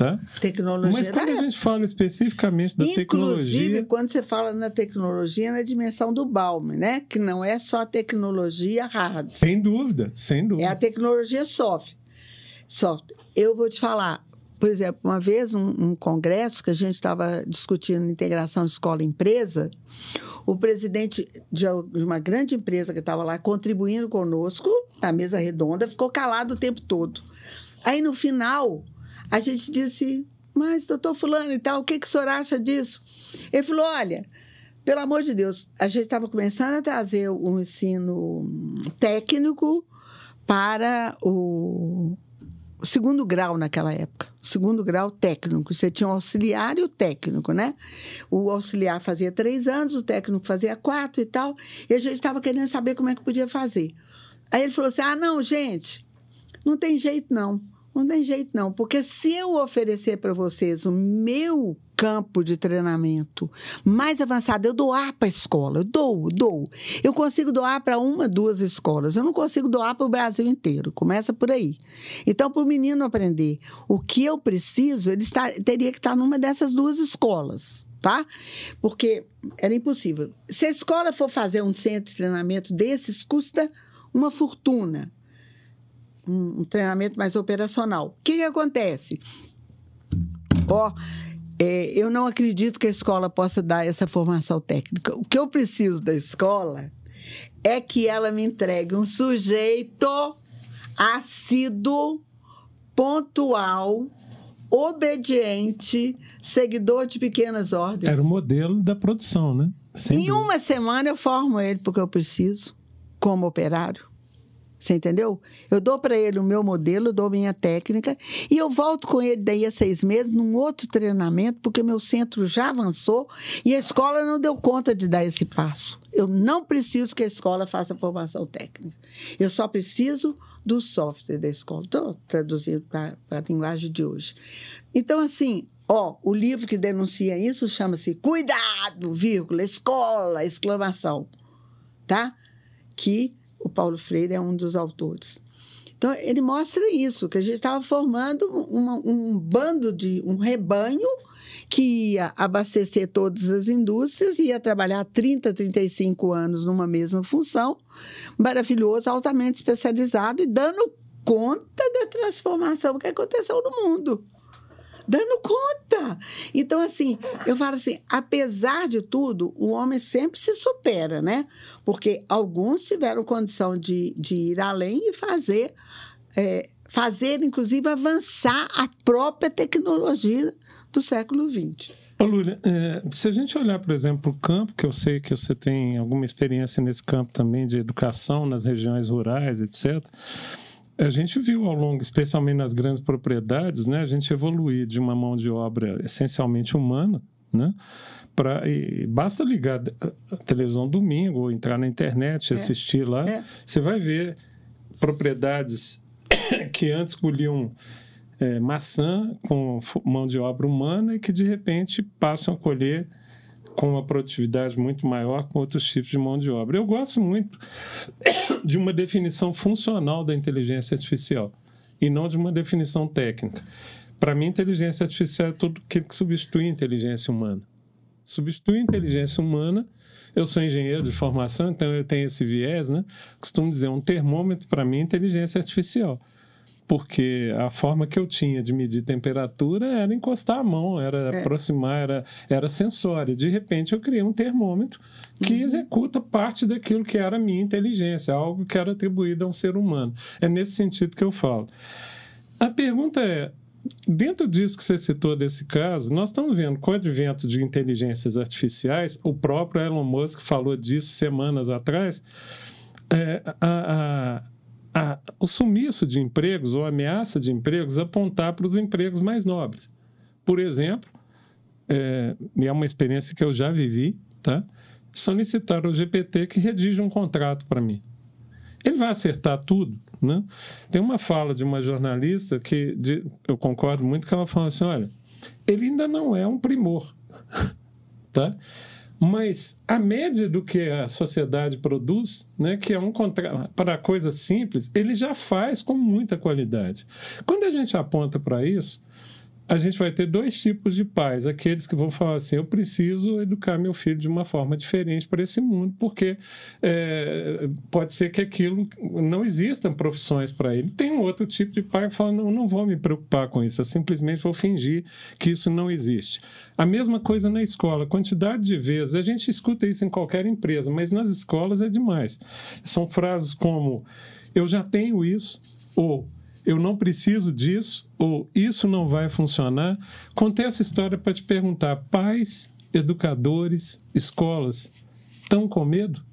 Tá? Tecnologia Mas quando a gente fala especificamente da Inclusive, tecnologia. Inclusive, quando você fala na tecnologia, na dimensão do Balme, né? Que não é só a tecnologia hard. Sem dúvida, sem dúvida. É a tecnologia soft. soft. Eu vou te falar, por exemplo, uma vez, um, um congresso que a gente estava discutindo integração escola-empresa, o presidente de uma grande empresa que estava lá contribuindo conosco, na mesa redonda, ficou calado o tempo todo. Aí, no final, a gente disse, mas doutor fulano e tal, o que, que o senhor acha disso? Ele falou, olha, pelo amor de Deus, a gente estava começando a trazer um ensino técnico para o segundo grau naquela época, segundo grau técnico. Você tinha um auxiliar e o técnico, né? O auxiliar fazia três anos, o técnico fazia quatro e tal. E a gente estava querendo saber como é que podia fazer. Aí ele falou assim: ah, não, gente, não tem jeito não. Não tem jeito, não, porque se eu oferecer para vocês o meu campo de treinamento mais avançado, eu doar para a escola, eu dou, dou. Eu consigo doar para uma, duas escolas, eu não consigo doar para o Brasil inteiro. Começa por aí. Então, para o menino aprender o que eu preciso, ele está, teria que estar numa dessas duas escolas tá? Porque era impossível. Se a escola for fazer um centro de treinamento desses, custa uma fortuna um, um treinamento mais operacional. O que, que acontece? Ó, é, eu não acredito que a escola possa dar essa formação técnica. O que eu preciso da escola é que ela me entregue um sujeito assíduo, pontual, obediente, seguidor de pequenas ordens. Era o modelo da produção, né? Sem em dúvida. uma semana eu formo ele porque eu preciso, como operário. Você entendeu? Eu dou para ele o meu modelo, dou minha técnica e eu volto com ele daí a seis meses num outro treinamento, porque meu centro já avançou e a escola não deu conta de dar esse passo. Eu não preciso que a escola faça formação técnica. Eu só preciso do software da escola. Estou traduzindo para a linguagem de hoje. Então, assim, ó, o livro que denuncia isso chama-se Cuidado, vírgula, escola, exclamação. Tá? Que o Paulo Freire é um dos autores. Então, ele mostra isso, que a gente estava formando uma, um bando de um rebanho que ia abastecer todas as indústrias, ia trabalhar 30, 35 anos numa mesma função, maravilhoso, altamente especializado e dando conta da transformação que aconteceu no mundo dando conta. Então, assim, eu falo assim: apesar de tudo, o homem sempre se supera, né? Porque alguns tiveram condição de, de ir além e fazer, é, fazer, inclusive, avançar a própria tecnologia do século XX. Ô, Lúlia, é, se a gente olhar, por exemplo, para o campo, que eu sei que você tem alguma experiência nesse campo também de educação nas regiões rurais, etc., a gente viu ao longo, especialmente nas grandes propriedades, né, a gente evoluir de uma mão de obra essencialmente humana, né, pra, basta ligar a televisão domingo ou entrar na internet, é. assistir lá, é. você vai ver propriedades que antes colhiam é, maçã com mão de obra humana e que de repente passam a colher com uma produtividade muito maior com outros tipos de mão de obra. Eu gosto muito de uma definição funcional da inteligência artificial e não de uma definição técnica. Para mim, inteligência artificial é tudo que substitui a inteligência humana. Substitui a inteligência humana. Eu sou engenheiro de formação, então eu tenho esse viés, né? Costumo dizer, um termômetro para mim é inteligência artificial porque a forma que eu tinha de medir temperatura era encostar a mão, era é. aproximar, era, era sensório. De repente, eu criei um termômetro que uhum. executa parte daquilo que era a minha inteligência, algo que era atribuído a um ser humano. É nesse sentido que eu falo. A pergunta é: dentro disso que você citou desse caso, nós estamos vendo com o advento de inteligências artificiais, o próprio Elon Musk falou disso semanas atrás. É, a, a o sumiço de empregos ou ameaça de empregos apontar para os empregos mais nobres. Por exemplo, é, e é uma experiência que eu já vivi, tá? solicitar ao GPT que redija um contrato para mim. Ele vai acertar tudo, né? Tem uma fala de uma jornalista que de, eu concordo muito que ela fala assim, olha, ele ainda não é um primor, tá? Mas a média do que a sociedade produz, né, que é um contra... para coisas simples, ele já faz com muita qualidade. Quando a gente aponta para isso, a gente vai ter dois tipos de pais. Aqueles que vão falar assim: eu preciso educar meu filho de uma forma diferente para esse mundo, porque é, pode ser que aquilo não existam profissões para ele. Tem um outro tipo de pai que fala: não, não vou me preocupar com isso, eu simplesmente vou fingir que isso não existe. A mesma coisa na escola, quantidade de vezes, a gente escuta isso em qualquer empresa, mas nas escolas é demais. São frases como: eu já tenho isso, ou eu não preciso disso, ou isso não vai funcionar. Contei essa história para te perguntar: pais, educadores, escolas estão com medo?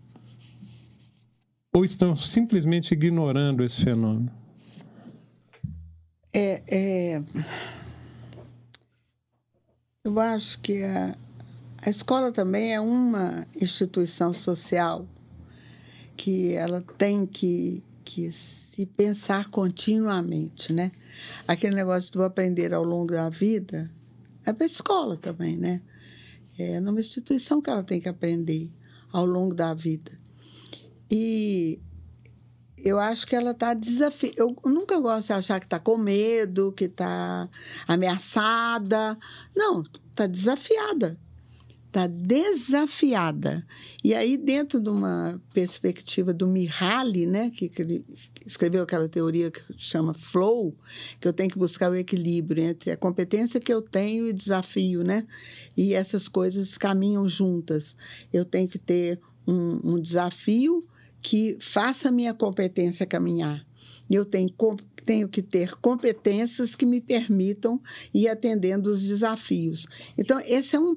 Ou estão simplesmente ignorando esse fenômeno? É, é... Eu acho que a, a escola também é uma instituição social que ela tem que, que se pensar continuamente, né? Aquele negócio do aprender ao longo da vida é para a escola também, né? É numa instituição que ela tem que aprender ao longo da vida. E eu acho que ela está desafiada. Eu nunca gosto de achar que está com medo, que está ameaçada. Não, está desafiada está desafiada. E aí, dentro de uma perspectiva do Mihaly, né, que, que ele escreveu aquela teoria que chama flow, que eu tenho que buscar o equilíbrio entre a competência que eu tenho e o desafio, né? E essas coisas caminham juntas. Eu tenho que ter um, um desafio que faça a minha competência caminhar. Eu tenho, tenho que ter competências que me permitam ir atendendo os desafios. Então, esse é um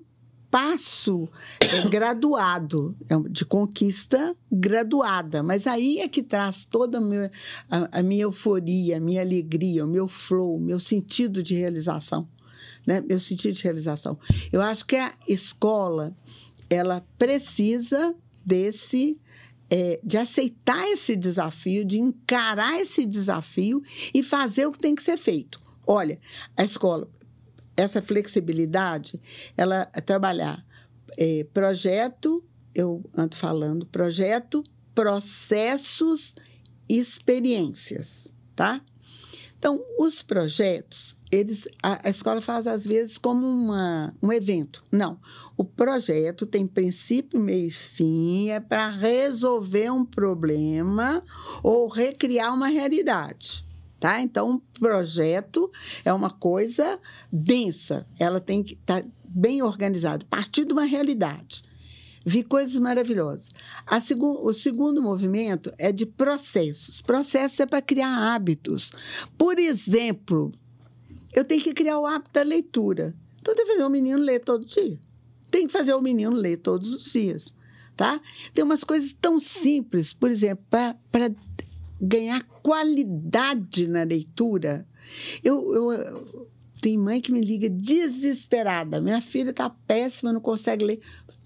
passo é, graduado, é de conquista graduada. Mas aí é que traz toda a minha, a, a minha euforia, a minha alegria, o meu flow, o meu sentido de realização. Né? Meu sentido de realização. Eu acho que a escola ela precisa desse é, de aceitar esse desafio, de encarar esse desafio e fazer o que tem que ser feito. Olha, a escola essa flexibilidade, ela é trabalhar é, projeto, eu ando falando projeto, processos, experiências, tá? Então, os projetos, eles, a, a, escola faz às vezes como uma, um evento. Não, o projeto tem princípio, meio e fim, é para resolver um problema ou recriar uma realidade. Tá? Então, um projeto é uma coisa densa, ela tem que estar tá bem organizada, partir de uma realidade. Vi coisas maravilhosas. Segun, o segundo movimento é de processos. Processos é para criar hábitos. Por exemplo, eu tenho que criar o hábito da leitura. Então, tem que fazer o menino ler todo dia. Tem que fazer o menino ler todos os dias. Tá? Tem umas coisas tão simples, por exemplo, para ganhar qualidade na leitura. Eu, eu, tem mãe que me liga desesperada. Minha filha está péssima, não consegue ler.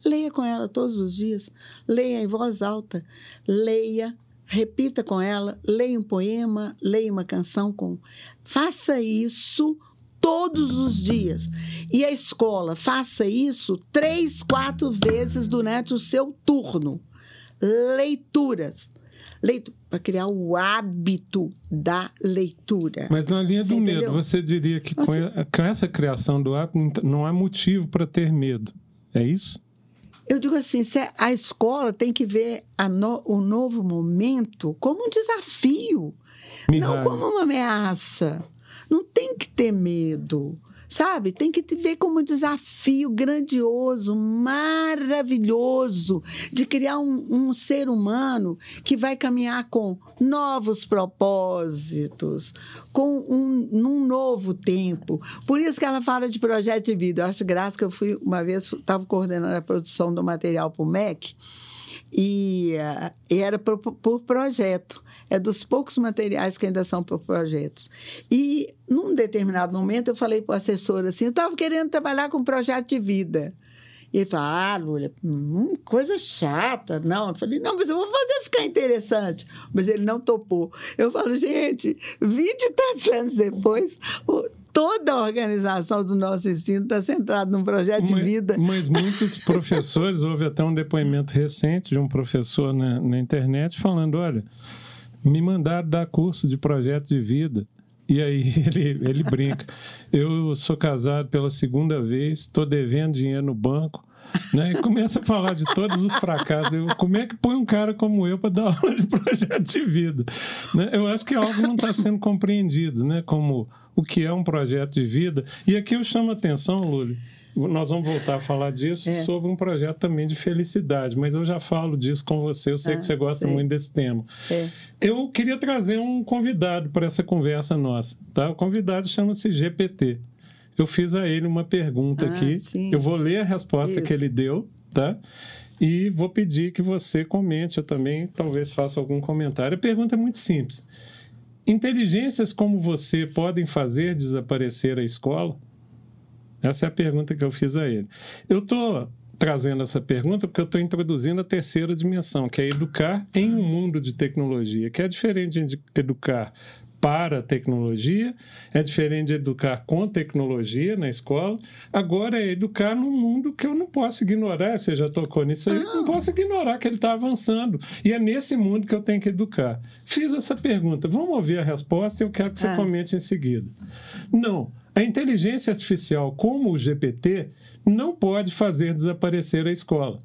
Leia com ela todos os dias. Leia em voz alta. Leia, repita com ela. Leia um poema, leia uma canção com. Faça isso todos os dias. E a escola, faça isso três, quatro vezes durante o seu turno. Leituras leitura, para criar o hábito da leitura. Mas na linha você do medo, você diria que com, com essa criação do hábito não há motivo para ter medo. É isso? Eu digo assim, a escola tem que ver no, o novo momento como um desafio, não como uma ameaça. Não tem que ter medo sabe? Tem que te ver como um desafio grandioso, maravilhoso, de criar um, um ser humano que vai caminhar com novos propósitos, com um, um novo tempo. Por isso que ela fala de projeto de vida. Eu acho graça que eu fui, uma vez, estava coordenando a produção do material para o MEC, e, uh, era por, por, projeto. É dos poucos materiais que ainda são por projetos. E, num determinado momento, eu falei para o assessor assim: eu estava querendo trabalhar com projeto de vida. E ele falou: Ah, Lúlia, hum, coisa chata. Não, eu falei: Não, mas eu vou fazer ficar interessante. Mas ele não topou. Eu falo: Gente, 20 e tantos anos depois, toda a organização do nosso ensino está centrada num projeto mas, de vida. Mas muitos professores, houve até um depoimento recente de um professor na, na internet falando: olha, me mandaram dar curso de projeto de vida. E aí ele, ele brinca. Eu sou casado pela segunda vez, estou devendo dinheiro no banco. Né? E começa a falar de todos os fracassos. Eu, como é que põe um cara como eu para dar aula de projeto de vida? Né? Eu acho que algo não está sendo compreendido, né? como o que é um projeto de vida. E aqui eu chamo a atenção, Lúlio, nós vamos voltar a falar disso é. sobre um projeto também de felicidade, mas eu já falo disso com você, eu sei ah, que você gosta sei. muito desse tema. É. Eu queria trazer um convidado para essa conversa nossa, tá? O convidado chama-se GPT. Eu fiz a ele uma pergunta ah, aqui, sim. eu vou ler a resposta Isso. que ele deu, tá? E vou pedir que você comente, eu também talvez faça algum comentário. A pergunta é muito simples. Inteligências como você podem fazer desaparecer a escola? Essa é a pergunta que eu fiz a ele. Eu estou trazendo essa pergunta porque eu estou introduzindo a terceira dimensão, que é educar em um mundo de tecnologia, que é diferente de educar para a tecnologia, é diferente de educar com tecnologia na escola. Agora é educar num mundo que eu não posso ignorar. Você já tocou nisso aí, não posso ignorar que ele está avançando. E é nesse mundo que eu tenho que educar. Fiz essa pergunta. Vamos ouvir a resposta e eu quero que você é. comente em seguida. Não. A inteligência artificial, como o GPT, não pode fazer desaparecer a escola.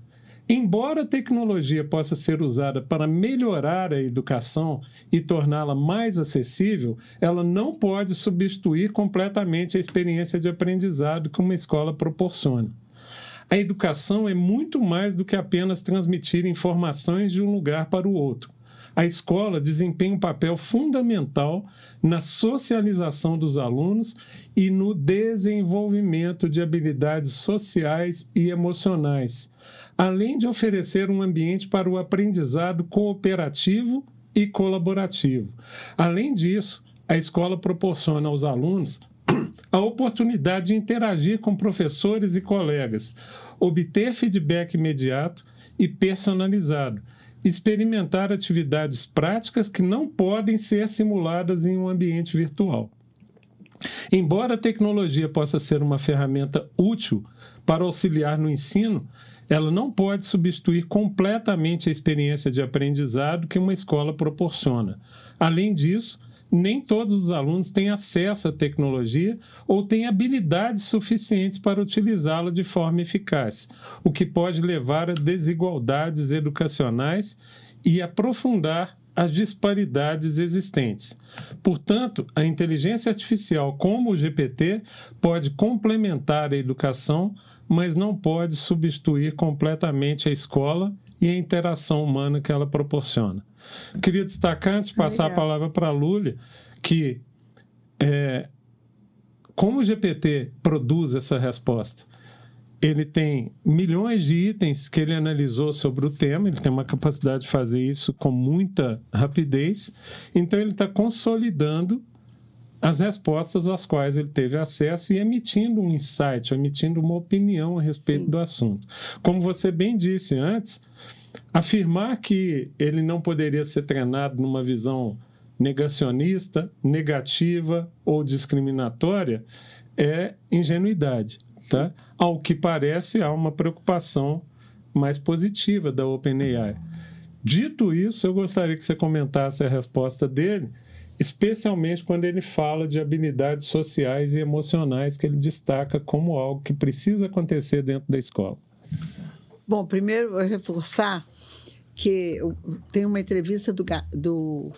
Embora a tecnologia possa ser usada para melhorar a educação e torná-la mais acessível, ela não pode substituir completamente a experiência de aprendizado que uma escola proporciona. A educação é muito mais do que apenas transmitir informações de um lugar para o outro a escola desempenha um papel fundamental na socialização dos alunos e no desenvolvimento de habilidades sociais e emocionais, além de oferecer um ambiente para o aprendizado cooperativo e colaborativo. Além disso, a escola proporciona aos alunos a oportunidade de interagir com professores e colegas, obter feedback imediato e personalizado experimentar atividades práticas que não podem ser simuladas em um ambiente virtual. Embora a tecnologia possa ser uma ferramenta útil para auxiliar no ensino, ela não pode substituir completamente a experiência de aprendizado que uma escola proporciona. Além disso, nem todos os alunos têm acesso à tecnologia ou têm habilidades suficientes para utilizá-la de forma eficaz, o que pode levar a desigualdades educacionais e aprofundar as disparidades existentes. Portanto, a inteligência artificial, como o GPT, pode complementar a educação, mas não pode substituir completamente a escola e a interação humana que ela proporciona. Queria destacar, antes de passar Legal. a palavra para a Lúlia, que é, como o GPT produz essa resposta? ele tem milhões de itens que ele analisou sobre o tema, ele tem uma capacidade de fazer isso com muita rapidez, então ele está consolidando as respostas às quais ele teve acesso e emitindo um insight, emitindo uma opinião a respeito Sim. do assunto. Como você bem disse antes, afirmar que ele não poderia ser treinado numa visão negacionista, negativa ou discriminatória é ingenuidade. Tá? Ao que parece, há uma preocupação mais positiva da OpenAI. Dito isso, eu gostaria que você comentasse a resposta dele, especialmente quando ele fala de habilidades sociais e emocionais que ele destaca como algo que precisa acontecer dentro da escola. Bom, primeiro vou reforçar que tem uma entrevista do, do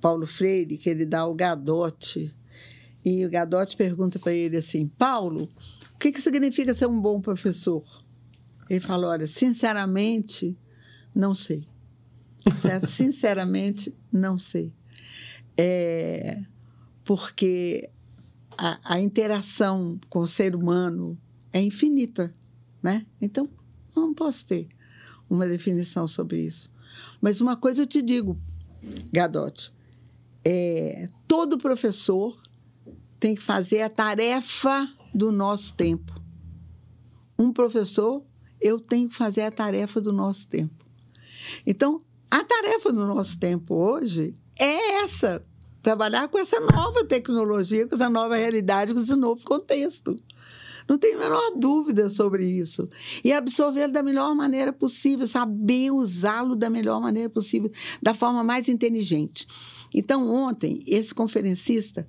Paulo Freire que ele dá ao Gadotti e o Gadotti pergunta para ele assim: Paulo, o que, que significa ser um bom professor? Ele fala: olha, sinceramente, não sei. Sinceramente, não sei. É, porque a, a, interação com o ser humano é infinita, né? Então, não posso ter uma definição sobre isso. Mas uma coisa eu te digo, Gadotti, é, todo professor tem que fazer a tarefa do nosso tempo. Um professor, eu tenho que fazer a tarefa do nosso tempo. Então, a tarefa do nosso tempo hoje é essa: trabalhar com essa nova tecnologia, com essa nova realidade, com esse novo contexto. Não tenho a menor dúvida sobre isso. E absorvê-lo da melhor maneira possível, saber usá-lo da melhor maneira possível, da forma mais inteligente. Então, ontem, esse conferencista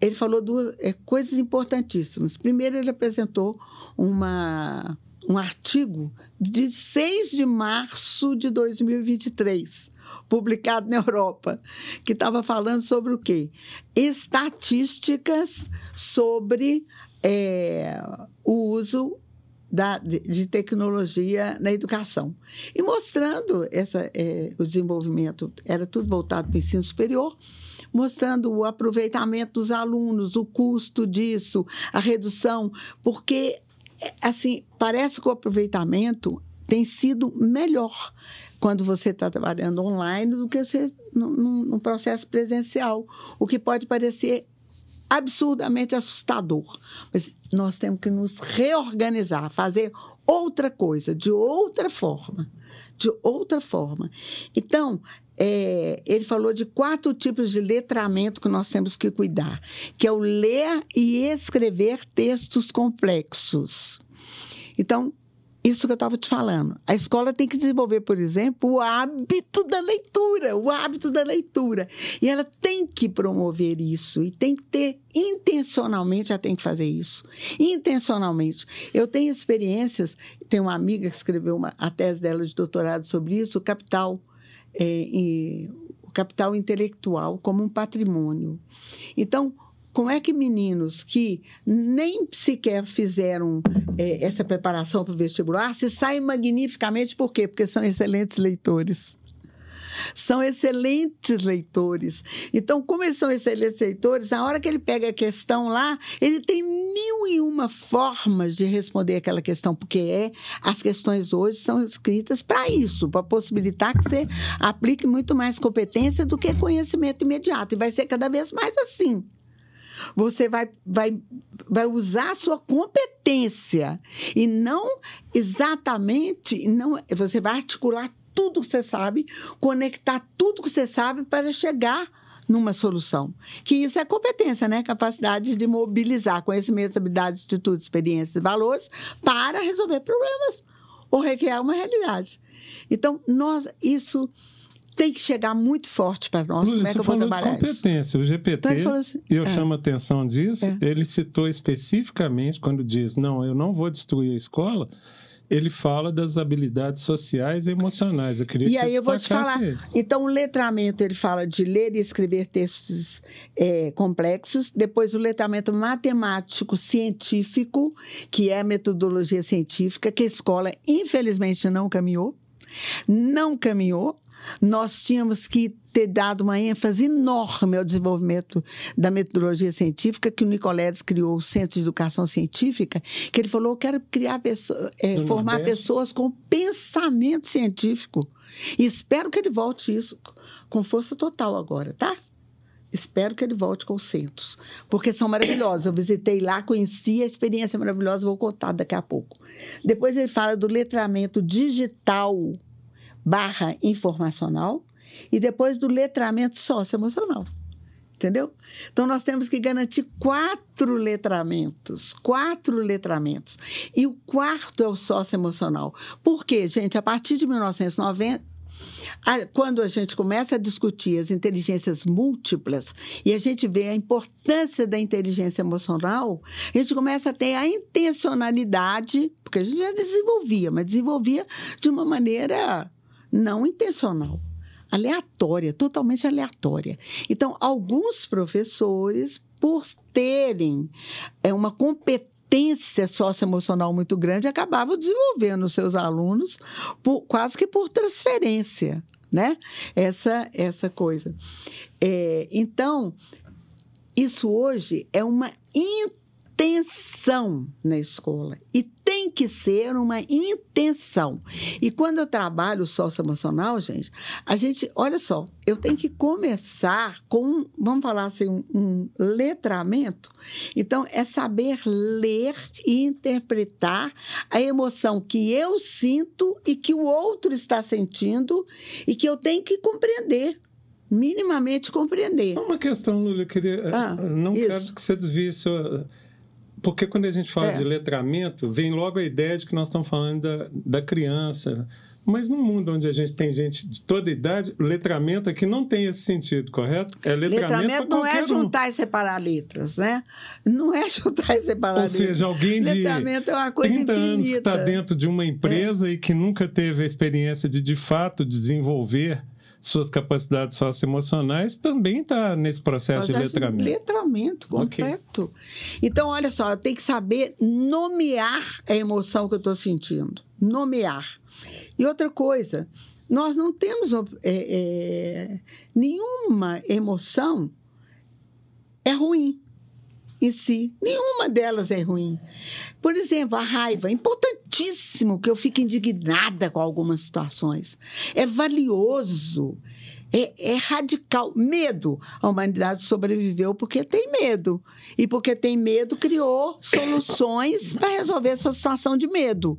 ele falou duas é, coisas importantíssimas. Primeiro, ele apresentou uma, um artigo de 6 de março de 2023, publicado na Europa, que estava falando sobre o quê? Estatísticas sobre é, o uso da, de tecnologia na educação. E mostrando essa, é, o desenvolvimento, era tudo voltado para o ensino superior, mostrando o aproveitamento dos alunos, o custo disso, a redução, porque assim parece que o aproveitamento tem sido melhor quando você está trabalhando online do que você num, processo presencial, o que pode parecer absurdamente assustador. Mas nós temos que nos reorganizar, fazer outra coisa, de outra forma. De outra forma. Então, é, ele falou de quatro tipos de letramento que nós temos que cuidar, que é o ler e escrever textos complexos. Então, isso que eu estava te falando. A escola tem que desenvolver, por exemplo, o hábito da leitura, o hábito da leitura. E ela tem que promover isso e tem que ter intencionalmente, ela tem que fazer isso. Intencionalmente. Eu tenho experiências, tem uma amiga que escreveu uma, a tese dela de doutorado sobre isso, o capital é, o capital intelectual como um patrimônio. Então, como é que meninos que nem sequer fizeram é, essa preparação para o vestibular se saem magnificamente, por quê? Porque são excelentes leitores são excelentes leitores. Então, como eles são excelentes leitores, na hora que ele pega a questão lá, ele tem mil e uma formas de responder aquela questão, porque é, as questões hoje são escritas para isso, para possibilitar que você aplique muito mais competência do que conhecimento imediato. E vai ser cada vez mais assim. Você vai, vai, vai usar a sua competência e não exatamente, não, você vai articular tudo que você sabe, conectar tudo que você sabe para chegar numa solução. Que isso é competência, né? Capacidade de mobilizar conhecimentos, habilidades, atitudes, experiências e valores para resolver problemas ou recriar uma realidade. Então, nós, isso tem que chegar muito forte para nós. Como é que eu vou trabalhar de competência. Isso? O GPT, então, assim, eu é. chamo a atenção disso, é. ele citou especificamente quando diz, não, eu não vou destruir a escola, ele fala das habilidades sociais e emocionais. Eu queria e que aí eu vou te falar. Isso. Então, o letramento ele fala de ler e escrever textos é, complexos. Depois, o letramento matemático científico, que é a metodologia científica que a escola infelizmente não caminhou, não caminhou. Nós tínhamos que ter dado uma ênfase enorme ao desenvolvimento da metodologia científica, que o Nicoledes criou o Centro de Educação Científica, que ele falou, eu quero criar pessoas, é, formar Nordeste. pessoas com pensamento científico. E espero que ele volte isso com força total agora, tá? Espero que ele volte com os centros, porque são maravilhosos. Eu visitei lá, conheci a experiência maravilhosa, vou contar daqui a pouco. Depois ele fala do letramento digital barra informacional e depois do letramento socioemocional. Entendeu? Então, nós temos que garantir quatro letramentos. Quatro letramentos. E o quarto é o socioemocional. Por quê, gente? A partir de 1990, quando a gente começa a discutir as inteligências múltiplas e a gente vê a importância da inteligência emocional, a gente começa a ter a intencionalidade, porque a gente já desenvolvia, mas desenvolvia de uma maneira não intencional aleatória, totalmente aleatória. Então, alguns professores, por terem é, uma competência socioemocional muito grande, acabavam desenvolvendo seus alunos por, quase que por transferência, né? Essa, essa coisa. É, então, isso hoje é uma intenção na escola. E tem que ser uma intenção. E quando eu trabalho socioemocional, gente, a gente, olha só, eu tenho que começar com, vamos falar assim, um, um letramento. Então, é saber ler e interpretar a emoção que eu sinto e que o outro está sentindo e que eu tenho que compreender minimamente compreender. Uma questão, Lula, eu queria. Ah, não isso. quero que você desvie sua porque quando a gente fala é. de letramento, vem logo a ideia de que nós estamos falando da, da criança. Mas no mundo onde a gente tem gente de toda idade, letramento aqui não tem esse sentido, correto? É letramento, letramento não é juntar um. e separar letras, né? Não é juntar e separar Ou letras. Ou seja, alguém de letramento é uma coisa 30 infinita. anos que está dentro de uma empresa é. e que nunca teve a experiência de, de fato, desenvolver suas capacidades socioemocionais também está nesse processo, processo, de letramento. De letramento completo. Okay. Então, olha só, eu tenho que saber nomear a emoção que eu estou sentindo. Nomear. E outra coisa, nós não temos é, é, nenhuma emoção é ruim em si. Nenhuma delas é ruim. Por exemplo, a raiva. É importantíssimo que eu fique indignada com algumas situações. É valioso. É, é, radical. Medo. A humanidade sobreviveu porque tem medo. E porque tem medo, criou soluções para resolver essa situação de medo.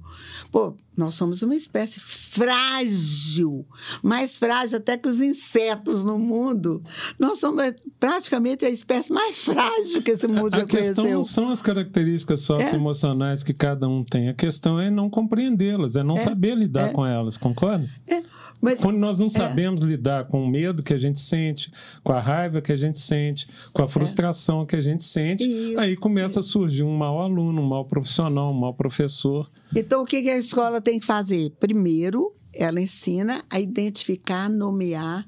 Pô, nós somos uma espécie frágil, mais frágil até que os insetos no mundo. Nós somos praticamente a espécie mais frágil que esse mundo a, já a questão conheceu. não são as características socioemocionais é. que cada um tem. A questão é não compreendê-las, é não é. saber lidar é. com elas, concorda? É. Mas, Quando nós não é. sabemos lidar com o medo que a gente sente, com a raiva que a gente sente, com a é. frustração é. que a gente sente, Isso. aí começa a surgir um mau aluno, um mau profissional, um mau professor. Então, o que a escola tem que fazer? Primeiro, ela ensina a identificar, nomear,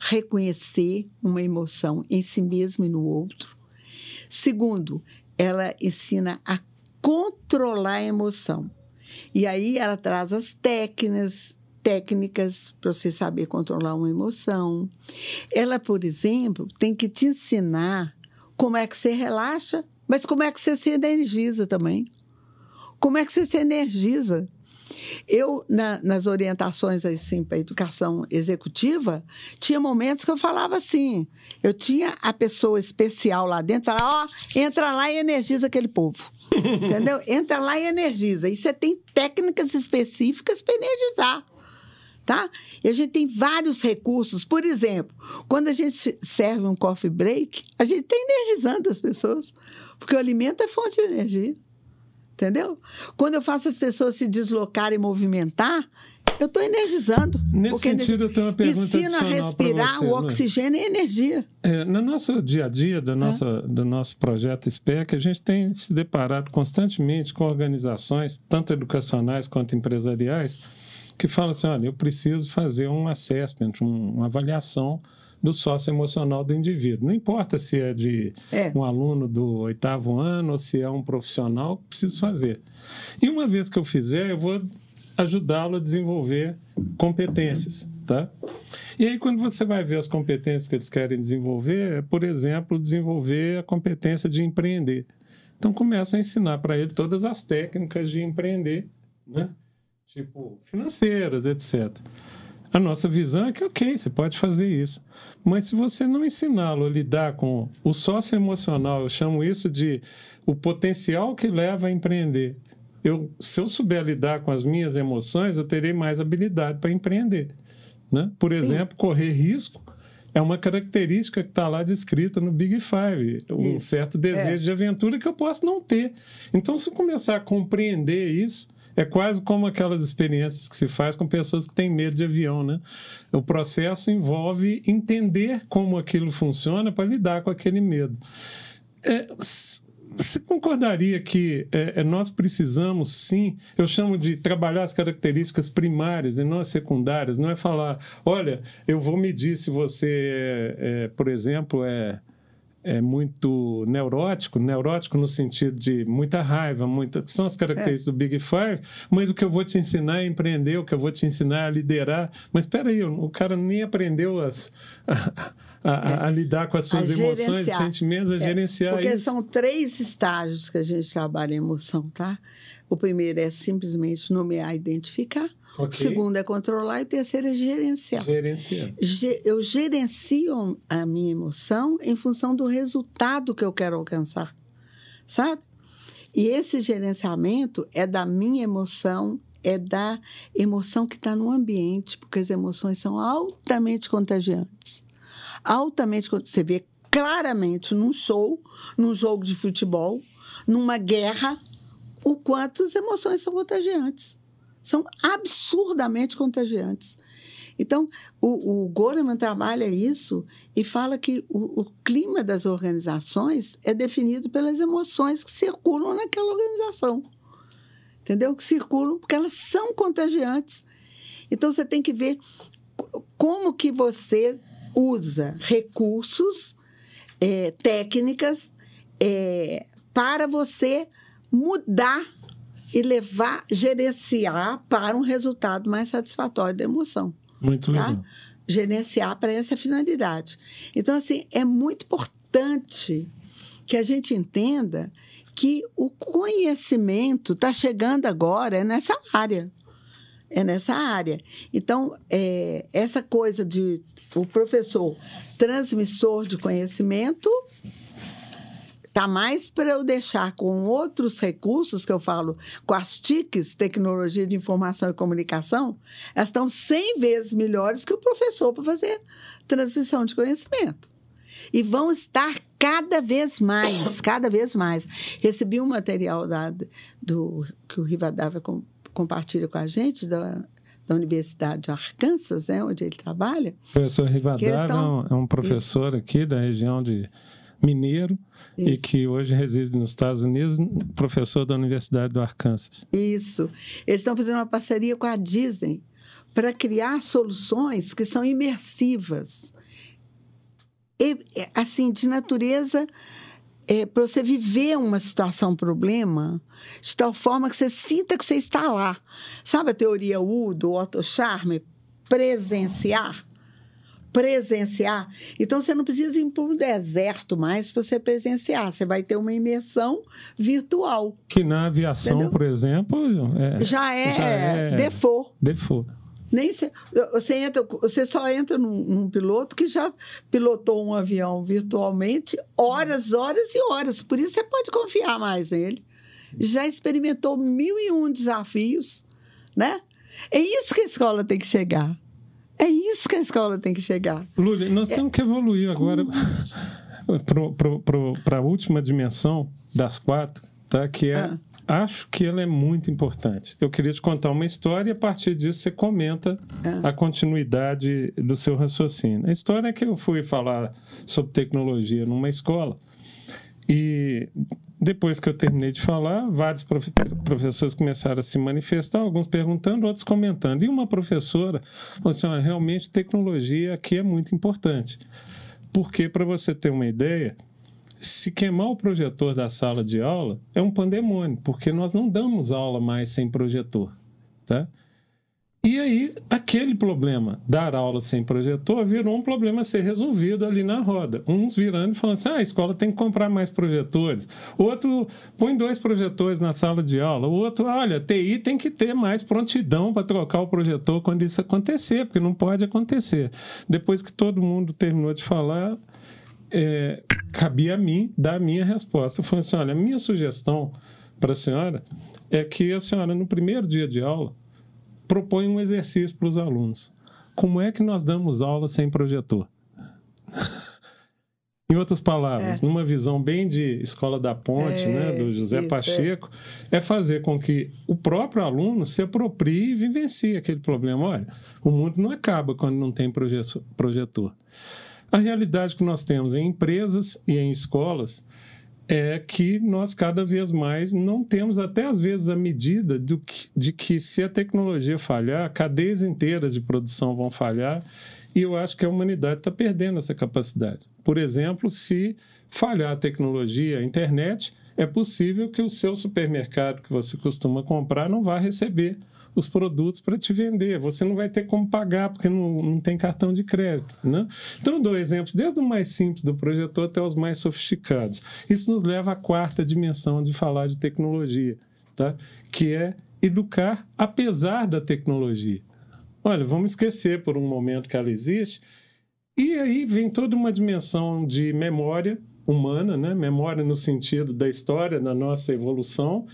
reconhecer uma emoção em si mesmo e no outro. Segundo, ela ensina a controlar a emoção. E aí ela traz as técnicas, técnicas para você saber controlar uma emoção. Ela, por exemplo, tem que te ensinar como é que você relaxa, mas como é que você se energiza também. Como é que você se energiza? Eu, na, nas orientações assim, para a educação executiva, tinha momentos que eu falava assim: eu tinha a pessoa especial lá dentro, falava, ó, oh, entra lá e energiza aquele povo. Entendeu? Entra lá e energiza. E você tem técnicas específicas para energizar tá? E a gente tem vários recursos. Por exemplo, quando a gente serve um coffee break, a gente está energizando as pessoas, porque o alimento é fonte de energia. Entendeu? Quando eu faço as pessoas se deslocarem e movimentar, eu estou energizando. Nesse sentido, eu tenho uma pergunta Ensina a respirar você, o oxigênio né? e energia. É, no nosso dia a dia, do nosso, é. do nosso projeto SPEC, a gente tem se deparado constantemente com organizações, tanto educacionais quanto empresariais, que fala assim: olha, eu preciso fazer um assessment, um, uma avaliação do socioemocional do indivíduo. Não importa se é de é. um aluno do oitavo ano ou se é um profissional, preciso fazer. E uma vez que eu fizer, eu vou ajudá-lo a desenvolver competências, tá? E aí, quando você vai ver as competências que eles querem desenvolver, é, por exemplo, desenvolver a competência de empreender. Então, começa a ensinar para ele todas as técnicas de empreender, né? Tipo, financeiras, etc. A nossa visão é que, ok, você pode fazer isso. Mas se você não ensiná-lo a lidar com o sócio emocional, eu chamo isso de o potencial que leva a empreender. Eu, se eu souber lidar com as minhas emoções, eu terei mais habilidade para empreender. Né? Por Sim. exemplo, correr risco é uma característica que está lá descrita no Big Five, um isso. certo desejo é. de aventura que eu posso não ter. Então, se eu começar a compreender isso, é quase como aquelas experiências que se faz com pessoas que têm medo de avião, né? O processo envolve entender como aquilo funciona para lidar com aquele medo. É, você concordaria que é, é, nós precisamos, sim, eu chamo de trabalhar as características primárias e não as secundárias, não é falar, olha, eu vou medir se você, é, é por exemplo, é é muito neurótico, neurótico no sentido de muita raiva, muita, são as características é. do Big Five, mas o que eu vou te ensinar é empreender, o que eu vou te ensinar é a liderar. Mas espera aí, o cara nem aprendeu as, a, a, a, a lidar com as suas emoções, sentimentos, a é. gerenciar Porque isso. são três estágios que a gente trabalha em emoção, tá? O primeiro é simplesmente nomear, identificar. Okay. O segundo é controlar e terceiro é gerenciar. Gerenciar. Eu gerencio a minha emoção em função do resultado que eu quero alcançar, sabe? E esse gerenciamento é da minha emoção, é da emoção que está no ambiente, porque as emoções são altamente contagiantes. Altamente, você vê claramente num show, num jogo de futebol, numa guerra, o quanto as emoções são contagiantes são absurdamente contagiantes. Então, o, o Goleman trabalha isso e fala que o, o, clima das organizações é definido pelas emoções que circulam naquela organização. Entendeu? Que circulam porque elas são contagiantes. Então, você tem que ver como que você usa recursos, é, técnicas, é, para você mudar e levar, gerenciar para um resultado mais satisfatório da emoção. Muito tá? legal. Gerenciar para essa finalidade. Então, assim, é muito importante que a gente entenda que o conhecimento está chegando agora é nessa área. É nessa área. Então, é, essa coisa de o professor transmissor de conhecimento Está mais para eu deixar com outros recursos que eu falo, com as TICs, Tecnologia de Informação e Comunicação, elas estão 100 vezes melhores que o professor para fazer transmissão de conhecimento. E vão estar cada vez mais, cada vez mais. Recebi um material da, do, que o Rivadavia com, compartilha com a gente, da, da Universidade de Arkansas, né, onde ele trabalha. O professor Rivadavia estão... é um professor aqui da região de mineiro Isso. e que hoje reside nos Estados Unidos, professor da Universidade do Arkansas. Isso. Eles estão fazendo uma parceria com a Disney para criar soluções que são imersivas. E, assim, de natureza é, para você viver uma situação, um problema, de tal forma que você sinta que você está lá. Sabe a teoria U do Otto Charme? Presenciar presenciar. Então, você não precisa ir para um deserto mais para você presenciar. Você vai ter uma imersão virtual. Que na aviação, entendeu? por exemplo, é, já, é, já é default. Default. Nem se, você, entra, você só entra num, num, piloto que já pilotou um avião virtualmente horas, horas e horas. Por isso você pode confiar mais nele. Já experimentou mil e um desafios, né? É isso que a escola tem que chegar. É isso que a escola tem que chegar. Lúlia, nós é... temos que evoluir agora para a última dimensão das quatro, tá? que é. Ah. Acho que ela é muito importante. Eu queria te contar uma história e a partir disso você comenta ah. a continuidade do seu raciocínio. A história é que eu fui falar sobre tecnologia numa escola e depois que eu terminei de falar, vários professores começaram a se manifestar, alguns perguntando, outros comentando. E uma professora falou assim: ah, realmente, tecnologia aqui é muito importante. Porque, para você ter uma ideia, se queimar o projetor da sala de aula, é um pandemônio, porque nós não damos aula mais sem projetor. Tá? E aí, aquele problema, dar aula sem projetor, virou um problema a ser resolvido ali na roda. Uns virando e falando assim: ah, a escola tem que comprar mais projetores. Outro, põe dois projetores na sala de aula. O outro, olha, TI tem que ter mais prontidão para trocar o projetor quando isso acontecer, porque não pode acontecer. Depois que todo mundo terminou de falar, é, cabia a mim dar a minha resposta. Eu falei assim: olha, a minha sugestão para a senhora é que a senhora, no primeiro dia de aula, propõe um exercício para os alunos. Como é que nós damos aula sem projetor? em outras palavras, é. numa visão bem de escola da ponte, é, né, do José isso, é. Pacheco, é. é. fazer com que o próprio aluno se aproprie e vivencie aquele problema. Olha, o mundo não acaba quando não tem projetor. A realidade que nós temos em empresas e em escolas é que nós cada vez mais não temos, até às vezes, a medida que, de que se a tecnologia falhar, cadeias inteiras de produção vão falhar, e eu acho que a humanidade está perdendo essa capacidade. Por exemplo, se falhar a tecnologia, a internet, é possível que o seu supermercado que você costuma comprar não vá receber os produtos para te vender. Você não vai ter como pagar porque não, não tem cartão de crédito. Né? Então, eu dou exemplos desde o mais simples do projetor até os mais sofisticados. Isso nos leva à quarta dimensão de falar de tecnologia, tá? que é educar apesar da tecnologia. Olha, vamos esquecer por um momento que ela existe. E aí vem toda uma dimensão de memória humana, né? memória no sentido da história, da nossa evolução,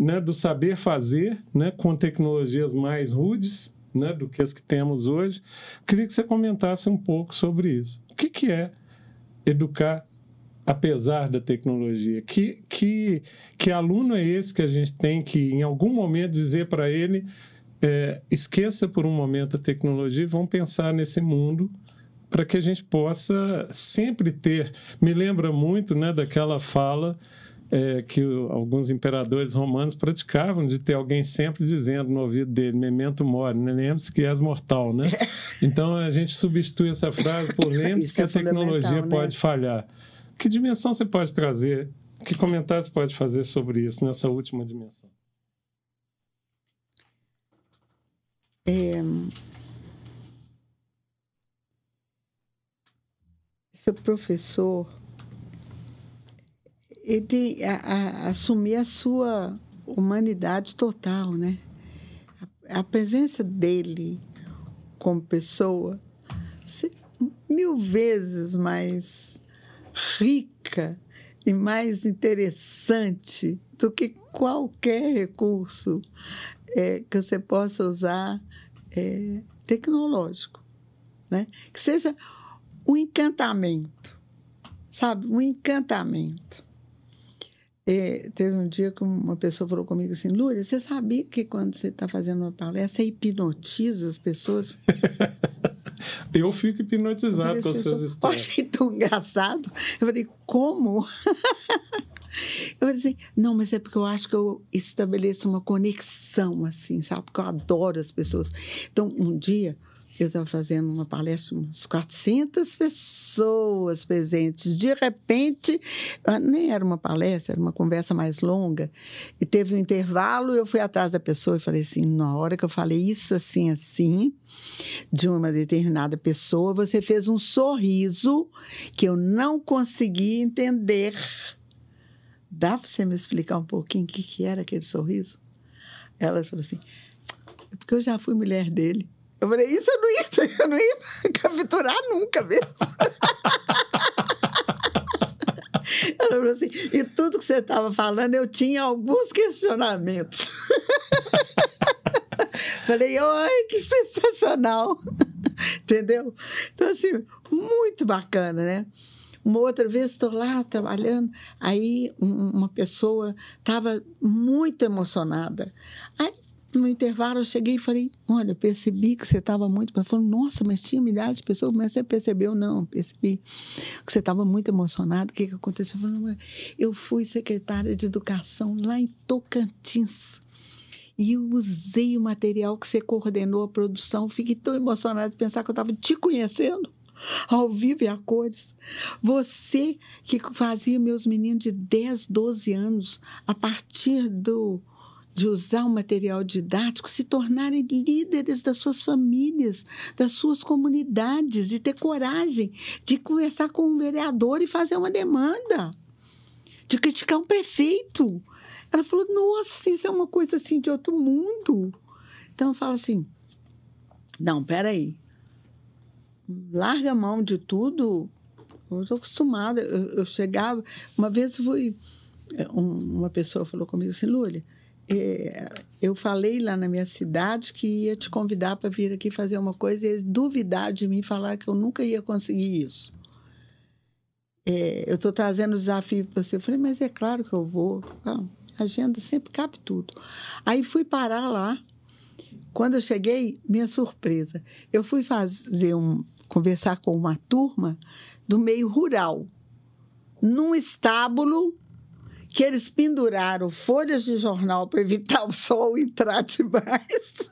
né, do saber fazer, né, com tecnologias mais rudes, né, do que as que temos hoje. Queria que você comentasse um pouco sobre isso. O que, que é educar apesar da tecnologia? Que, que, que aluno é esse que a gente tem que, em algum momento, dizer para ele: é, esqueça por um momento a tecnologia e vamos pensar nesse mundo para que a gente possa sempre ter. Me lembra muito né, daquela fala é, que alguns imperadores romanos praticavam de ter alguém sempre dizendo no ouvido dele, memento mori, né? lembre-se que és mortal, né? Então a gente substitui essa frase por lembre-se que é a tecnologia né? pode falhar. Que dimensão você pode trazer? Que comentários você pode fazer sobre isso nessa última dimensão? É... Seu professor ele a, a, assumir a sua humanidade total, né? A, a presença dele como pessoa mil vezes mais rica e mais interessante do que qualquer recurso é, que você possa usar é, tecnológico, né? Que seja um encantamento, sabe? Um encantamento. Teve um dia que uma pessoa falou comigo assim, Lúcia, você sabia que quando você está fazendo uma palestra, você hipnotiza as pessoas? eu fico hipnotizado eu com as suas histórias. Eu achei tão engraçado. Eu falei, como? Eu falei assim, não, mas é porque eu acho que eu estabeleço uma conexão, assim, sabe? Porque eu adoro as pessoas. Então, um dia, eu estava fazendo uma palestra, uns 400 pessoas presentes. De repente, ah, nem era uma palestra, era uma conversa mais longa. E teve um intervalo, eu fui atrás da pessoa e falei assim: na hora que eu falei isso, assim, assim, de uma determinada pessoa, você fez um sorriso que eu não consegui entender. Dá para você me explicar um pouquinho o que, que era aquele sorriso? Ela falou assim: é porque eu já fui mulher dele. Eu falei, isso eu não ia, eu não ia capturar nunca mesmo. Ela falou assim, e tudo que você estava falando, eu tinha alguns questionamentos. Falei, oi, que sensacional. Entendeu? Então, assim, muito bacana, né? Uma outra vez estou lá trabalhando, aí uma pessoa estava muito emocionada. Aí no intervalo eu cheguei e falei, olha, percebi que você estava muito... Ela falou, nossa, mas tinha milhares de pessoas, mas você percebeu? Não, percebi que você estava muito emocionado. O que, que aconteceu? Eu, falei, eu fui secretária de educação lá em Tocantins. E eu usei o material que você coordenou a produção. Fiquei tão emocionada de pensar que eu estava te conhecendo ao vivo e a cores. Você que fazia meus meninos de 10, 12 anos, a partir do de usar o material didático, se tornarem líderes das suas famílias, das suas comunidades, de ter coragem de conversar com um vereador e fazer uma demanda, de criticar um prefeito. Ela falou: nossa, isso é uma coisa assim de outro mundo. Então eu falo assim: não, peraí. Larga a mão de tudo. Eu estou acostumada. Eu, eu, chegava. Uma vez fui. uma pessoa falou comigo assim, Lúlia, é, eu falei lá na minha cidade que ia te convidar para vir aqui fazer uma coisa e eles duvidaram de mim falar que eu nunca ia conseguir isso. É, eu estou trazendo o desafio para você. Eu falei, mas é claro que eu vou. Ah, agenda sempre cabe tudo. Aí fui parar lá. Quando eu cheguei, minha surpresa. Eu fui fazer um conversar com uma turma do meio rural, num estábulo que eles penduraram folhas de jornal para evitar o sol entrar demais,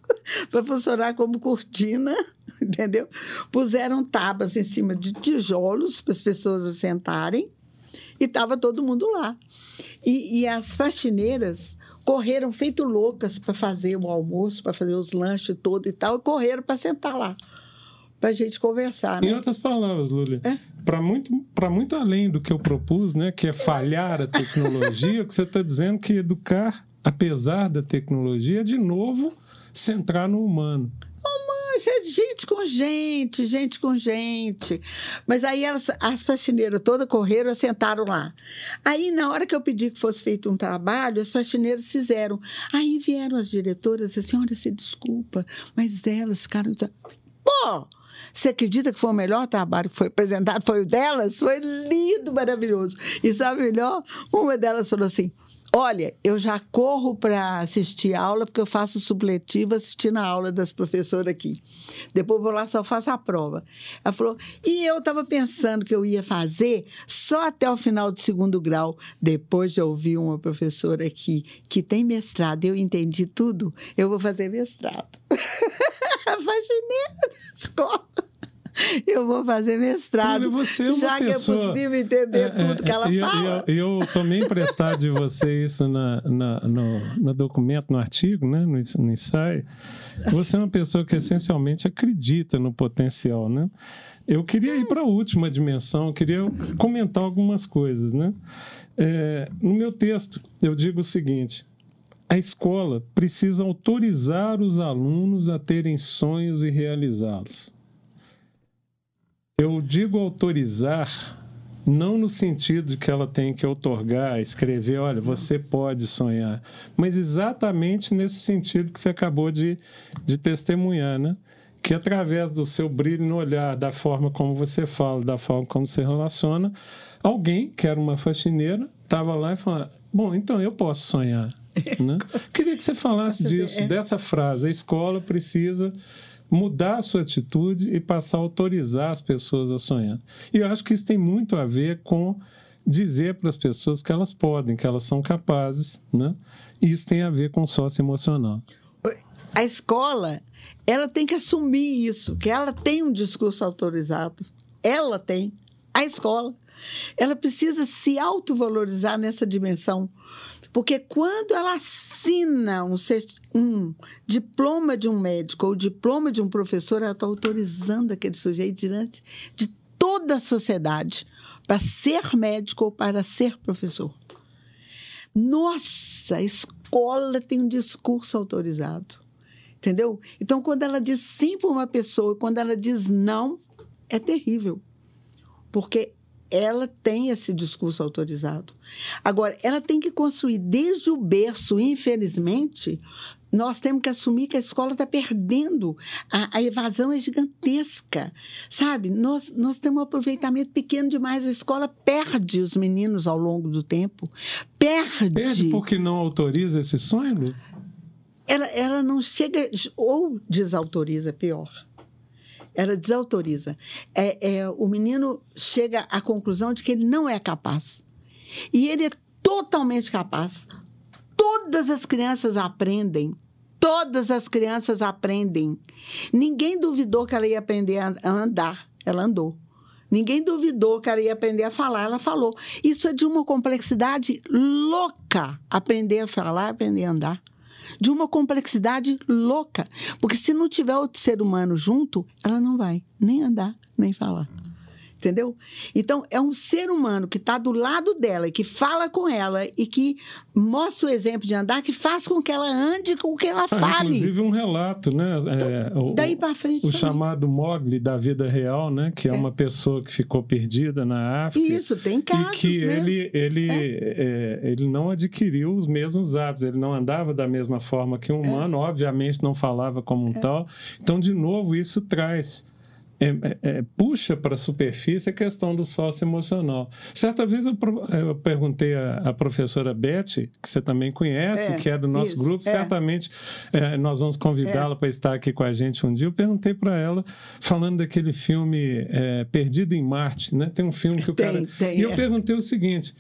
para funcionar como cortina, entendeu? Puseram tábuas em cima de tijolos para as pessoas assentarem e estava todo mundo lá. E, e as faxineiras correram feito loucas para fazer o almoço, para fazer os lanches todo e tal, e correram para sentar lá para a gente conversar. Né? Em outras palavras, Lúlia, é? para muito, muito além do que eu propus, né, que é falhar a tecnologia, o que você está dizendo que educar, apesar da tecnologia, é de novo centrar no humano. É gente com gente, gente com gente. Mas aí elas, as faxineiras todas correram e sentaram lá. Aí, na hora que eu pedi que fosse feito um trabalho, as faxineiras fizeram. Aí vieram as diretoras assim: olha, se desculpa, mas elas ficaram. Pô, você acredita que foi o melhor trabalho que foi apresentado? Foi o delas? Foi lindo, maravilhoso. E sabe melhor? Uma delas falou assim: Olha, eu já corro para assistir aula, porque eu faço supletivo assistindo a aula das professoras aqui. Depois vou lá só faço a prova. Ela falou, e eu estava pensando que eu ia fazer só até o final do segundo grau. Depois de ouvir uma professora aqui que tem mestrado, eu entendi tudo, eu vou fazer mestrado. Faxineira da escola. eu vou fazer mestrado. Você é já pessoa... que é possível entender é, tudo que ela eu, fala. Eu, eu, tomei emprestado de você isso na, na, no, no, documento, no artigo, né? no, no ensaio. Você é uma pessoa que essencialmente acredita no potencial, né? Eu queria ir para a última dimensão, eu queria comentar algumas coisas, né? É, no meu texto, eu digo o seguinte: a escola precisa autorizar os alunos a terem sonhos e realizá-los. Eu digo autorizar não no sentido de que ela tem que otorgar, escrever, olha, você pode sonhar, mas exatamente nesse sentido que você acabou de, de testemunhar, né? Que através do seu brilho no olhar, da forma como você fala, da forma como você relaciona, alguém, que era uma faxineira, estava lá e falou: Bom, então eu posso sonhar. Né? Queria que você falasse disso, é. dessa frase: a escola precisa mudar a sua atitude e passar a autorizar as pessoas a sonhar. E eu acho que isso tem muito a ver com dizer para as pessoas que elas podem, que elas são capazes, né? E isso tem a ver com sócio emocional. A escola, ela tem que assumir isso, que ela tem um discurso autorizado. Ela tem. A escola. Ela precisa se autovalorizar nessa dimensão. Porque quando ela assina um, um, diploma de um médico ou diploma de um professor, ela está autorizando aquele sujeito diante de toda a sociedade para ser médico ou para ser professor. Nossa, a escola tem um discurso autorizado. Entendeu? Então, quando ela diz sim para uma pessoa, quando ela diz não, é terrível. Porque ela tem esse discurso autorizado. Agora, ela tem que construir desde o berço, infelizmente, nós temos que assumir que a escola está perdendo. A, a, evasão é gigantesca, sabe? Nós, nós temos um aproveitamento pequeno demais. A escola perde os meninos ao longo do tempo. Perde. Perde porque não autoriza esse sonho? Ela, ela não chega, ou desautoriza, pior ela desautoriza. É, é, o menino chega à conclusão de que ele não é capaz. E ele é totalmente capaz. Todas as crianças aprendem. Todas as crianças aprendem. Ninguém duvidou que ela ia aprender a andar. Ela andou. Ninguém duvidou que ela ia aprender a falar, ela falou. Isso é de uma complexidade louca. Aprender a falar, aprender a andar. De uma complexidade louca. Porque se não tiver outro ser humano junto, ela não vai nem andar, nem falar entendeu? Então, é um ser humano que está do lado dela, e que fala com ela e que mostra o exemplo de andar, que faz com que ela ande com que ela ah, fale. Inclusive um relato, né? É, o, daí para frente. O chamado Mogli da vida real, né? Que é, é, uma pessoa que ficou perdida na África. Isso, tem casos. E que mesmo. ele, ele, é. é. ele não adquiriu os mesmos hábitos, ele não andava da mesma forma que um é. humano, obviamente não falava como um é. tal. Então, de novo, isso traz é, é, é, puxa para a superfície a questão do sócio emocional. Certa vez eu, eu perguntei à, professora Beth, que você também conhece, é, que é do nosso isso, grupo, é. certamente é, nós vamos convidá-la para estar aqui com a gente um dia. Eu perguntei para ela, falando daquele filme Perdido em Marte, né? Tem um filme que o tem, cara. Tem, e eu perguntei o seguinte.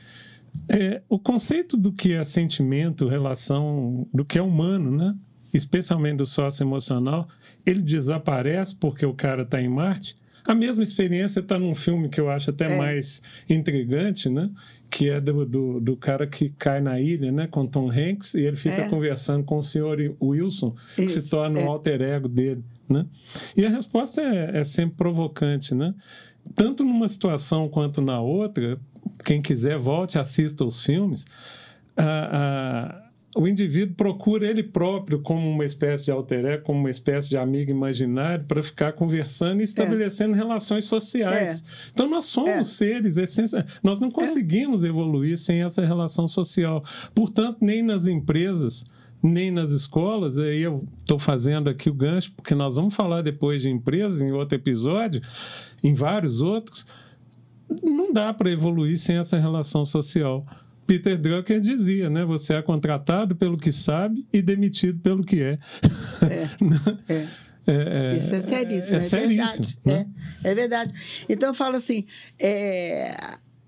o conceito do que é sentimento, relação, do que é humano, né? Especialmente do sócio emocional, ele desaparece porque o cara está em Marte. A mesma experiência está num filme que eu acho até é. mais intrigante, né? Que é do, do, do, cara que cai na ilha, né? Com Tom Hanks e ele fica é. conversando com o senhor Wilson, Isso. que se torna é. um alter ego dele, né? E a resposta é, é sempre provocante, né? Tanto numa situação quanto na outra, quem quiser volte, assista os filmes. a o indivíduo procura ele próprio como uma espécie de alter ego, como uma espécie de amigo imaginário para ficar conversando e estabelecendo é. relações sociais. É. Então nós somos é. seres essenciais. Nós não é. conseguimos evoluir sem essa relação social. Portanto, nem nas empresas nem nas escolas, aí eu estou fazendo aqui o gancho, porque nós vamos falar depois de empresas em outro episódio, em vários outros, não dá para evoluir sem essa relação social. Peter Drucker dizia, né? Você é contratado pelo que sabe e demitido pelo que é. É, é. É, é, Isso é seríssimo, é, é verdade. Né? É, é, verdade. Então eu falo assim, é,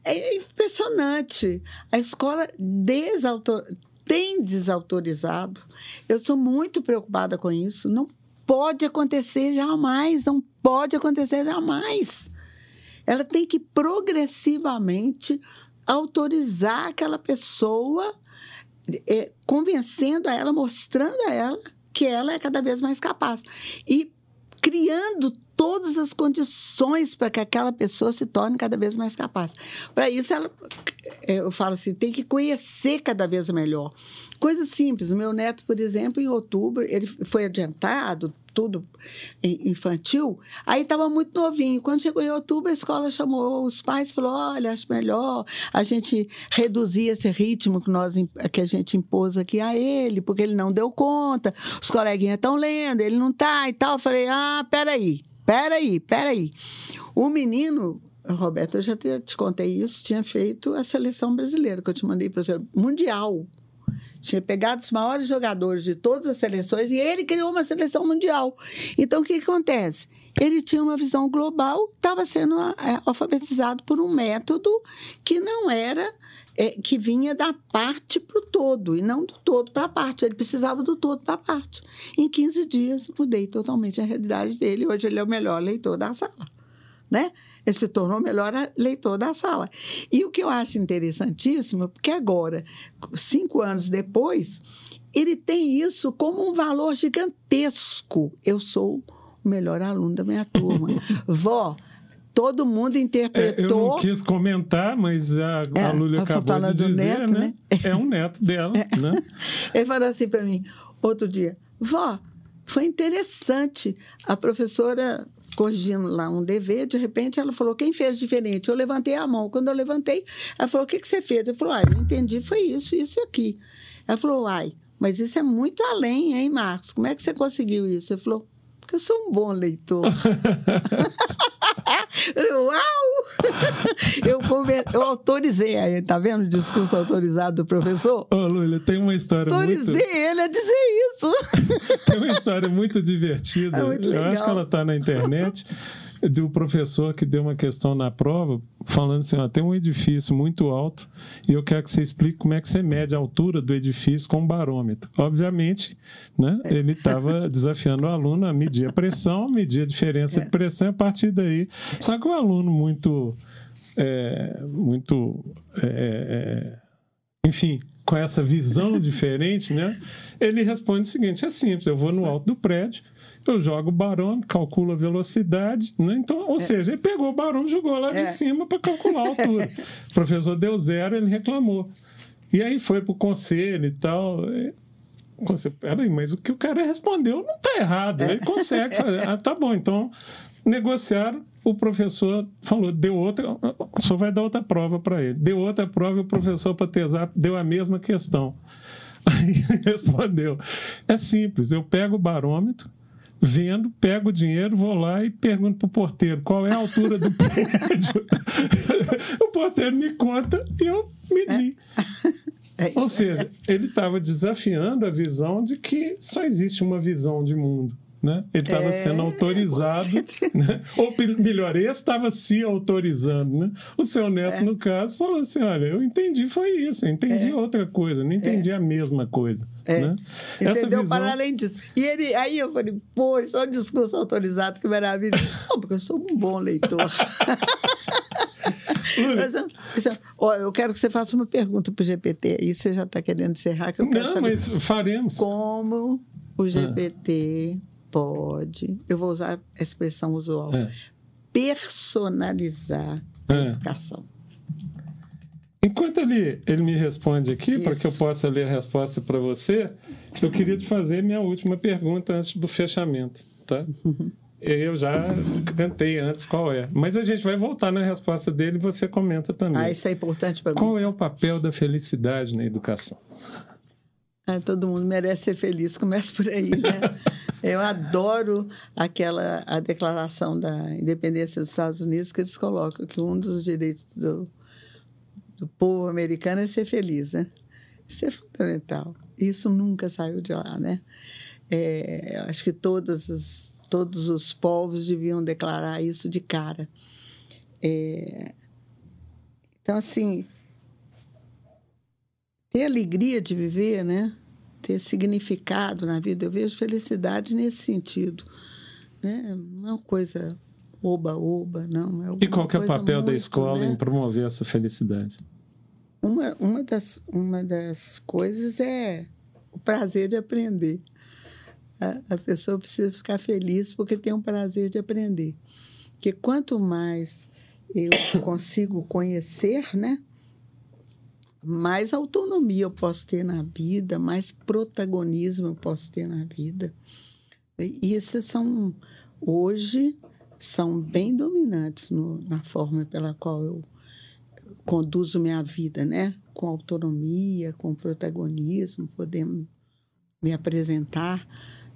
é impressionante. A escola desautor, tem desautorizado. Eu sou muito preocupada com isso. Não pode acontecer jamais, não pode acontecer jamais. Ela tem que progressivamente autorizar aquela pessoa, é, convencendo a ela, mostrando a ela que ela é cada vez mais capaz. E criando todas as condições para que aquela pessoa se torne cada vez mais capaz. Para isso, ela, é, eu falo assim, tem que conhecer cada vez melhor. Coisa simples. O meu neto, por exemplo, em outubro, ele foi adiantado, tudo infantil, aí estava muito novinho. Quando chegou em outubro, a escola chamou os pais e falou: olha, acho melhor a gente reduzir esse ritmo que, nós, que a gente impôs aqui a ele, porque ele não deu conta, os coleguinhas estão lendo, ele não está e tal. Eu falei: ah, peraí, peraí, peraí. O menino. Roberto, eu já te contei isso, tinha feito a seleção brasileira, que eu te mandei para você, mundial tinha pegado os maiores jogadores de todas as seleções e ele criou uma seleção mundial. Então, o que, acontece? Ele tinha uma visão global, estava sendo é, alfabetizado por um método que não era é, que vinha da parte para o todo, e não do todo para a parte. Ele precisava do todo para a parte. Em 15 dias, mudei totalmente a realidade dele. Hoje ele é o melhor leitor da sala. Né? Ele se tornou o melhor leitor da sala. E o que eu acho interessantíssimo, porque agora, cinco anos depois, ele tem isso como um valor gigantesco. Eu sou o melhor aluno da minha turma. Vó, todo mundo interpretou. É, eu não quis comentar, mas a, é, a Lúlia acabou de dizer, neto, né? né? É um neto dela, é. né? Ele falou assim para mim outro dia, vó, foi interessante. A professora corrigindo lá um dever, de repente ela falou, quem fez diferente? Eu levantei a mão. Quando eu levantei, ela falou, o que, que você fez? Eu falei, ah, eu entendi, foi isso, isso aqui. Ela falou, ai, mas isso é muito além, hein, Marcos? Como é que você conseguiu isso? Ele falou, porque eu sou um bom leitor. Uau! Eu, conver... eu autorizei aí, tá vendo o discurso autorizado do professor? Ô, Lúlia, tem uma história autorizei muito... ele a dizer isso. tem uma história muito divertida. É muito eu acho que ela está na internet do professor que deu uma questão na prova, falando assim: ó, tem um edifício muito alto e eu quero que você explique como é que você mede a altura do edifício com um barômetro. Obviamente, né, é. ele estava desafiando o aluno a medir a pressão, medir a diferença é. de pressão e a partir daí. Só que o aluno muito. É, muito. É, é, enfim, com essa visão diferente, né? Ele responde o seguinte: é simples, eu vou no alto do prédio, eu jogo o barômetro, calculo a velocidade, né? Então, ou é. seja, ele pegou o barômetro, jogou lá é. de cima para calcular a altura. o professor deu zero, ele reclamou. E aí foi para o conselho e tal. Conselho, peraí, mas o que o cara respondeu não está errado. Ele consegue fazer. Ah, tá bom, então negociaram. O professor falou, deu outra, o senhor vai dar outra prova para ele. Deu outra prova e o professor, para tesar, deu a mesma questão. Aí ele respondeu: é simples, eu pego o barômetro, vendo, pego o dinheiro, vou lá e pergunto para o porteiro qual é a altura do prédio. o porteiro me conta e eu medi. É. É Ou seja, ele estava desafiando a visão de que só existe uma visão de mundo. Né? Ele estava é, sendo autorizado, né? ou melhor, esse estava se autorizando. Né? O seu neto, é. no caso, falou assim: olha, eu entendi, foi isso, eu entendi é. outra coisa, não entendi é. a mesma coisa. É. Né? Entendeu? Visão... Para além disso. E ele, aí eu falei, pô, só um discurso autorizado, que maravilha. Não, porque eu sou um bom leitor. Ó, eu quero que você faça uma pergunta para o GPT. Aí você já está querendo encerrar, que eu quero Não, saber mas faremos. Como o GPT ah pode, eu vou usar a expressão usual, é. personalizar a é. educação. Enquanto ele, ele me responde aqui, para que eu possa ler a resposta para você, eu queria te fazer minha última pergunta antes do fechamento, tá? Uhum. Eu já cantei antes qual é. Mas a gente vai voltar na resposta dele e você comenta também. Ah, isso é importante para mim. Qual é o papel da felicidade na educação? Ah, todo mundo merece ser feliz, começa por aí, né? Eu adoro aquela a declaração da independência dos Estados Unidos que eles colocam que um dos direitos do, do povo americano é ser feliz, né? Isso é fundamental. Isso nunca saiu de lá, né? É, acho que todas as, todos os povos deviam declarar isso de cara. É, então, assim, ter alegria de viver, né? Ter significado na vida. Eu vejo felicidade nesse sentido. Né? Não é uma coisa oba-oba, não. É e qual é o papel muito, da escola né? em promover essa felicidade? Uma, uma, das, uma das coisas é o prazer de aprender. A, a pessoa precisa ficar feliz porque tem um prazer de aprender. Porque quanto mais eu consigo conhecer, né? Mais autonomia eu posso ter na vida, mais protagonismo eu posso ter na vida. E esses são, hoje, são bem dominantes no, na forma pela qual eu conduzo minha vida, né? Com autonomia, com protagonismo, poder me apresentar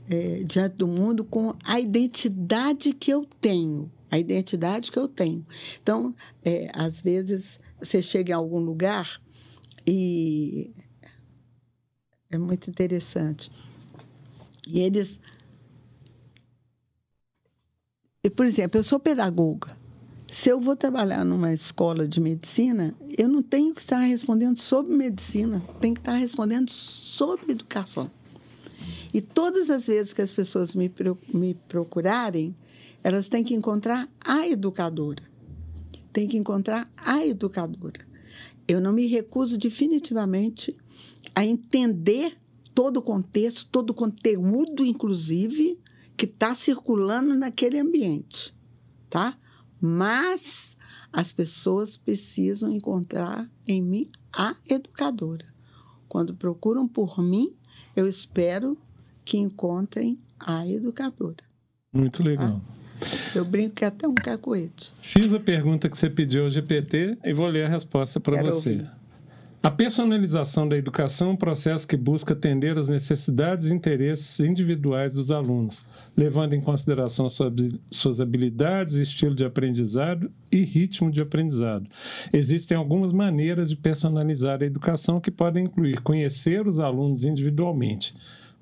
é, diante do mundo com a identidade que eu tenho, a identidade que eu tenho. Então, é, às vezes, você chega em algum lugar e é muito interessante. E eles. E, por exemplo, eu sou pedagoga. Se eu vou trabalhar numa escola de medicina, eu não tenho que estar respondendo sobre medicina, tenho que estar respondendo sobre educação. E todas as vezes que as pessoas me, me procurarem, elas têm que encontrar a educadora. Tem que encontrar a educadora eu não me recuso definitivamente a entender todo o contexto, todo o conteúdo, inclusive, que está circulando naquele ambiente, tá? Mas as pessoas precisam encontrar em mim a educadora. Quando procuram por mim, eu espero que encontrem a educadora. Muito legal. Tá? Eu brinco que é até um cacoete. Fiz a pergunta que você pediu ao GPT e vou ler a resposta para você. Ouvir. A personalização da educação é um processo que busca atender às necessidades e interesses individuais dos alunos, levando em consideração suas habilidades, estilo de aprendizado e ritmo de aprendizado. Existem algumas maneiras de personalizar a educação que podem incluir conhecer os alunos individualmente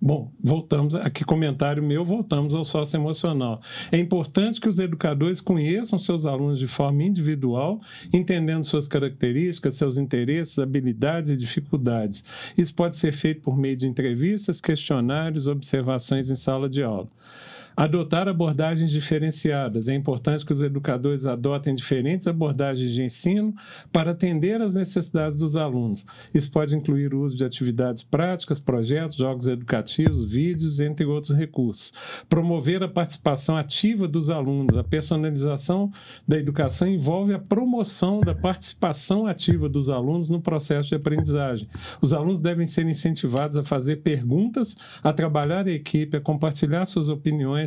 Bom, voltamos aqui, comentário meu, voltamos ao sócio emocional. É importante que os educadores conheçam seus alunos de forma individual, entendendo suas características, seus interesses, habilidades e dificuldades. Isso pode ser feito por meio de entrevistas, questionários, observações em sala de aula. Adotar abordagens diferenciadas. É importante que os educadores adotem diferentes abordagens de ensino para atender às necessidades dos alunos. Isso pode incluir o uso de atividades práticas, projetos, jogos educativos, vídeos, entre outros recursos. Promover a participação ativa dos alunos. A personalização da educação envolve a promoção da participação ativa dos alunos no processo de aprendizagem. Os alunos devem ser incentivados a fazer perguntas, a trabalhar em equipe, a compartilhar suas opiniões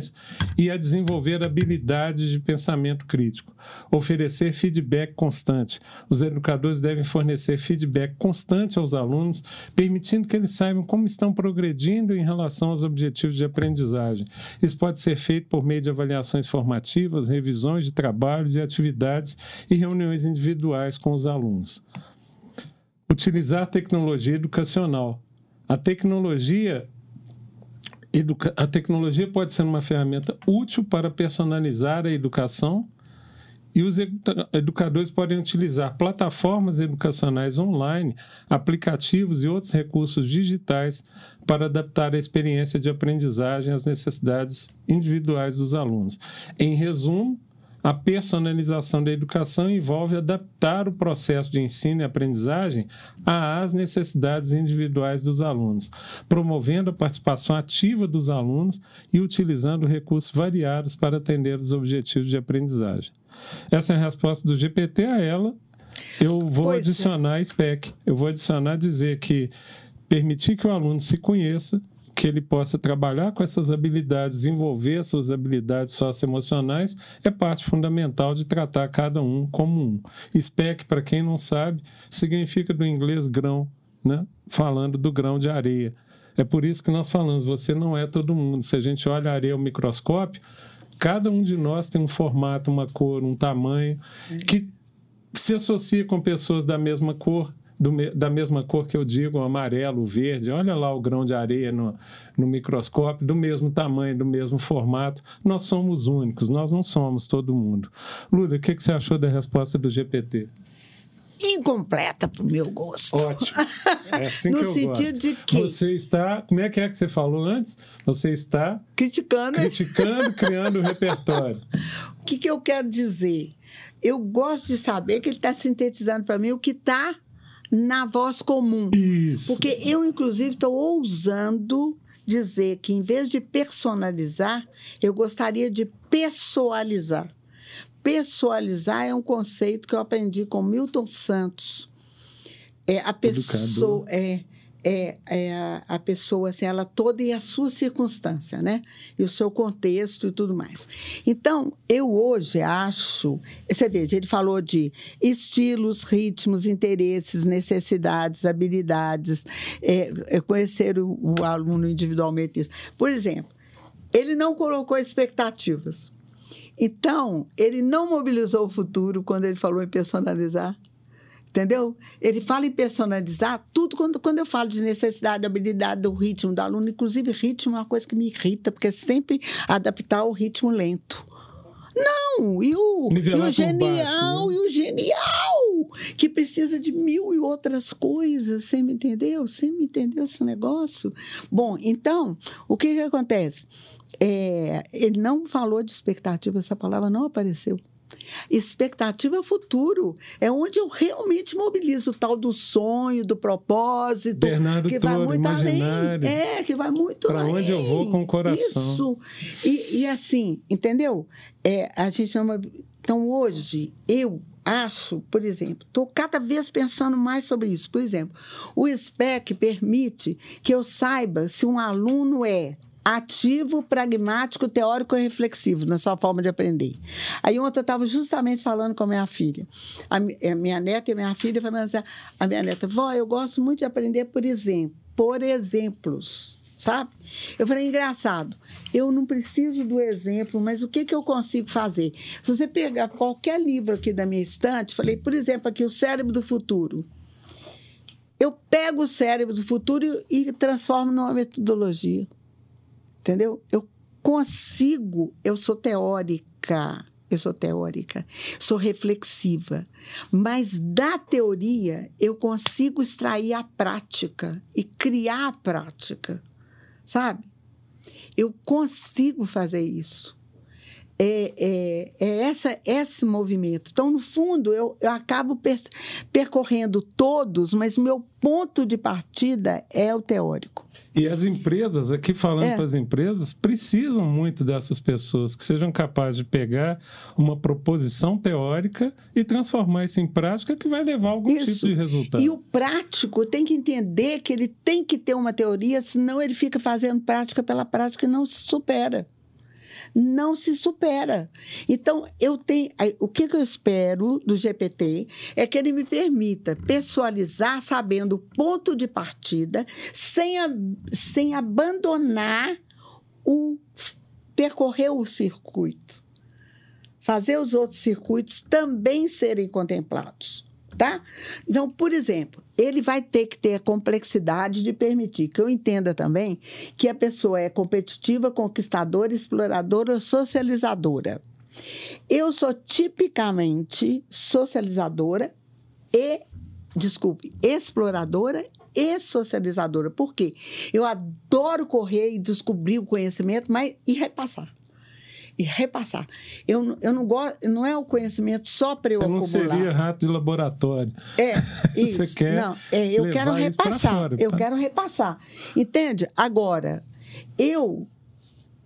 e a desenvolver habilidades de pensamento crítico. Oferecer feedback constante. Os educadores devem fornecer feedback constante aos alunos, permitindo que eles saibam como estão progredindo em relação aos objetivos de aprendizagem. Isso pode ser feito por meio de avaliações formativas, revisões de trabalho, de atividades e reuniões individuais com os alunos. Utilizar tecnologia educacional. A tecnologia a tecnologia pode ser uma ferramenta útil para personalizar a educação e os educadores podem utilizar plataformas educacionais online, aplicativos e outros recursos digitais para adaptar a experiência de aprendizagem às necessidades individuais dos alunos. Em resumo, a personalização da educação envolve adaptar o processo de ensino e aprendizagem às necessidades individuais dos alunos, promovendo a participação ativa dos alunos e utilizando recursos variados para atender os objetivos de aprendizagem. Essa é a resposta do GPT a ela. Eu vou pois é. adicionar é. SPEC. Eu vou adicionar dizer que permitir que o aluno se conheça, que ele possa trabalhar com essas habilidades, desenvolver suas habilidades socioemocionais, é parte fundamental de tratar cada um como um. SPEC, para quem não sabe, significa do inglês grão, né? falando do grão de areia. É por isso que nós falamos, você não é todo mundo. Se a gente olha a areia ao microscópio, cada um de nós tem um formato, uma cor, um tamanho, que se associa com pessoas da mesma cor, do, da mesma cor que eu digo, o amarelo, o verde. Olha lá o grão de areia no, no microscópio, do mesmo tamanho, do mesmo formato. Nós somos únicos, nós não somos todo mundo. Lula, o que, que você achou da resposta do GPT? incompleta para o meu gosto. Ótimo. É assim no que eu sentido gosto. de que você está, como é que é que você falou antes? Você está criticando, criticando, criando o repertório. O que, que eu quero dizer? Eu gosto de saber que ele está sintetizando para mim o que está na voz comum. Isso. Porque eu, inclusive, estou ousando dizer que, em vez de personalizar, eu gostaria de pessoalizar. Pessoalizar é um conceito que eu aprendi com Milton Santos. É a pessoa. É, é, é a, pessoa, assim, ela toda e a sua circunstância, né? E o seu contexto e tudo mais. Então, eu hoje acho. Você veja, ele falou de estilos, ritmos, interesses, necessidades, habilidades, é, é conhecer o, o aluno individualmente. Por exemplo, ele não colocou expectativas. Então, ele não mobilizou o futuro quando ele falou em personalizar. Entendeu? Ele fala em personalizar tudo quando, quando eu falo de necessidade, habilidade do ritmo do aluno. Inclusive, ritmo é uma coisa que me irrita, porque é sempre adaptar o ritmo lento. Não! E o, e o genial, baixo, né? e o genial, que precisa de mil e outras coisas. Você me entendeu? Você me entendeu esse negócio? Bom, então, o que, que acontece? É, ele não falou de expectativa, essa palavra não apareceu. Expectativa é o futuro. É onde eu realmente mobilizo o tal do sonho, do propósito. Bernardo que vai muito além. É, que vai muito Para onde eu vou com o coração. Isso. E, e assim, entendeu? É, a gente chama. Então, hoje, eu acho, por exemplo, estou cada vez pensando mais sobre isso. Por exemplo, o SPEC permite que eu saiba se um aluno é ativo, pragmático, teórico e reflexivo na sua forma de aprender. Aí ontem eu estava justamente falando com a minha filha, a, minha neta e a minha filha, falando assim, a minha neta, vó, eu gosto muito de aprender por exemplo, por exemplos, sabe? Eu falei, engraçado, eu não preciso do exemplo, mas o que, que eu consigo fazer? Se você pegar qualquer livro aqui da minha estante, falei, por exemplo, aqui, O Cérebro do Futuro, eu pego o cérebro do futuro e transformo numa metodologia. Entendeu? Eu consigo, eu sou teórica, eu sou teórica, sou reflexiva, mas da teoria eu consigo extrair a prática e criar a prática, sabe? Eu consigo fazer isso. É, é, é essa, esse movimento. Então, no fundo, eu, eu acabo per, percorrendo todos, mas meu ponto de partida é o teórico. E as empresas, aqui falando é. para as empresas, precisam muito dessas pessoas que sejam capazes de pegar uma proposição teórica e transformar isso em prática que vai levar a algum isso. tipo de resultado. E o prático tem que entender que ele tem que ter uma teoria, senão ele fica fazendo prática pela prática e não se supera não se supera. Então, eu tenho. O que, eu espero do GPT é que ele me permita pessoalizar, sabendo o ponto de partida, sem, a, sem abandonar o percorrer o circuito. Fazer os outros circuitos também serem contemplados tá? Então, por exemplo, ele vai ter que ter a complexidade de permitir que eu entenda também que a pessoa é competitiva, conquistadora, exploradora, socializadora. Eu sou tipicamente socializadora e, desculpe, exploradora e socializadora. Por quê? Eu adoro correr e descobrir o conhecimento, mas e repassar e repassar. Eu, eu não gosto, não é o conhecimento só para eu Você acumular. Não seria rato de laboratório. É, isso. Você quer não, é, eu quero repassar. Fora, eu tá? quero repassar. Entende? Agora, eu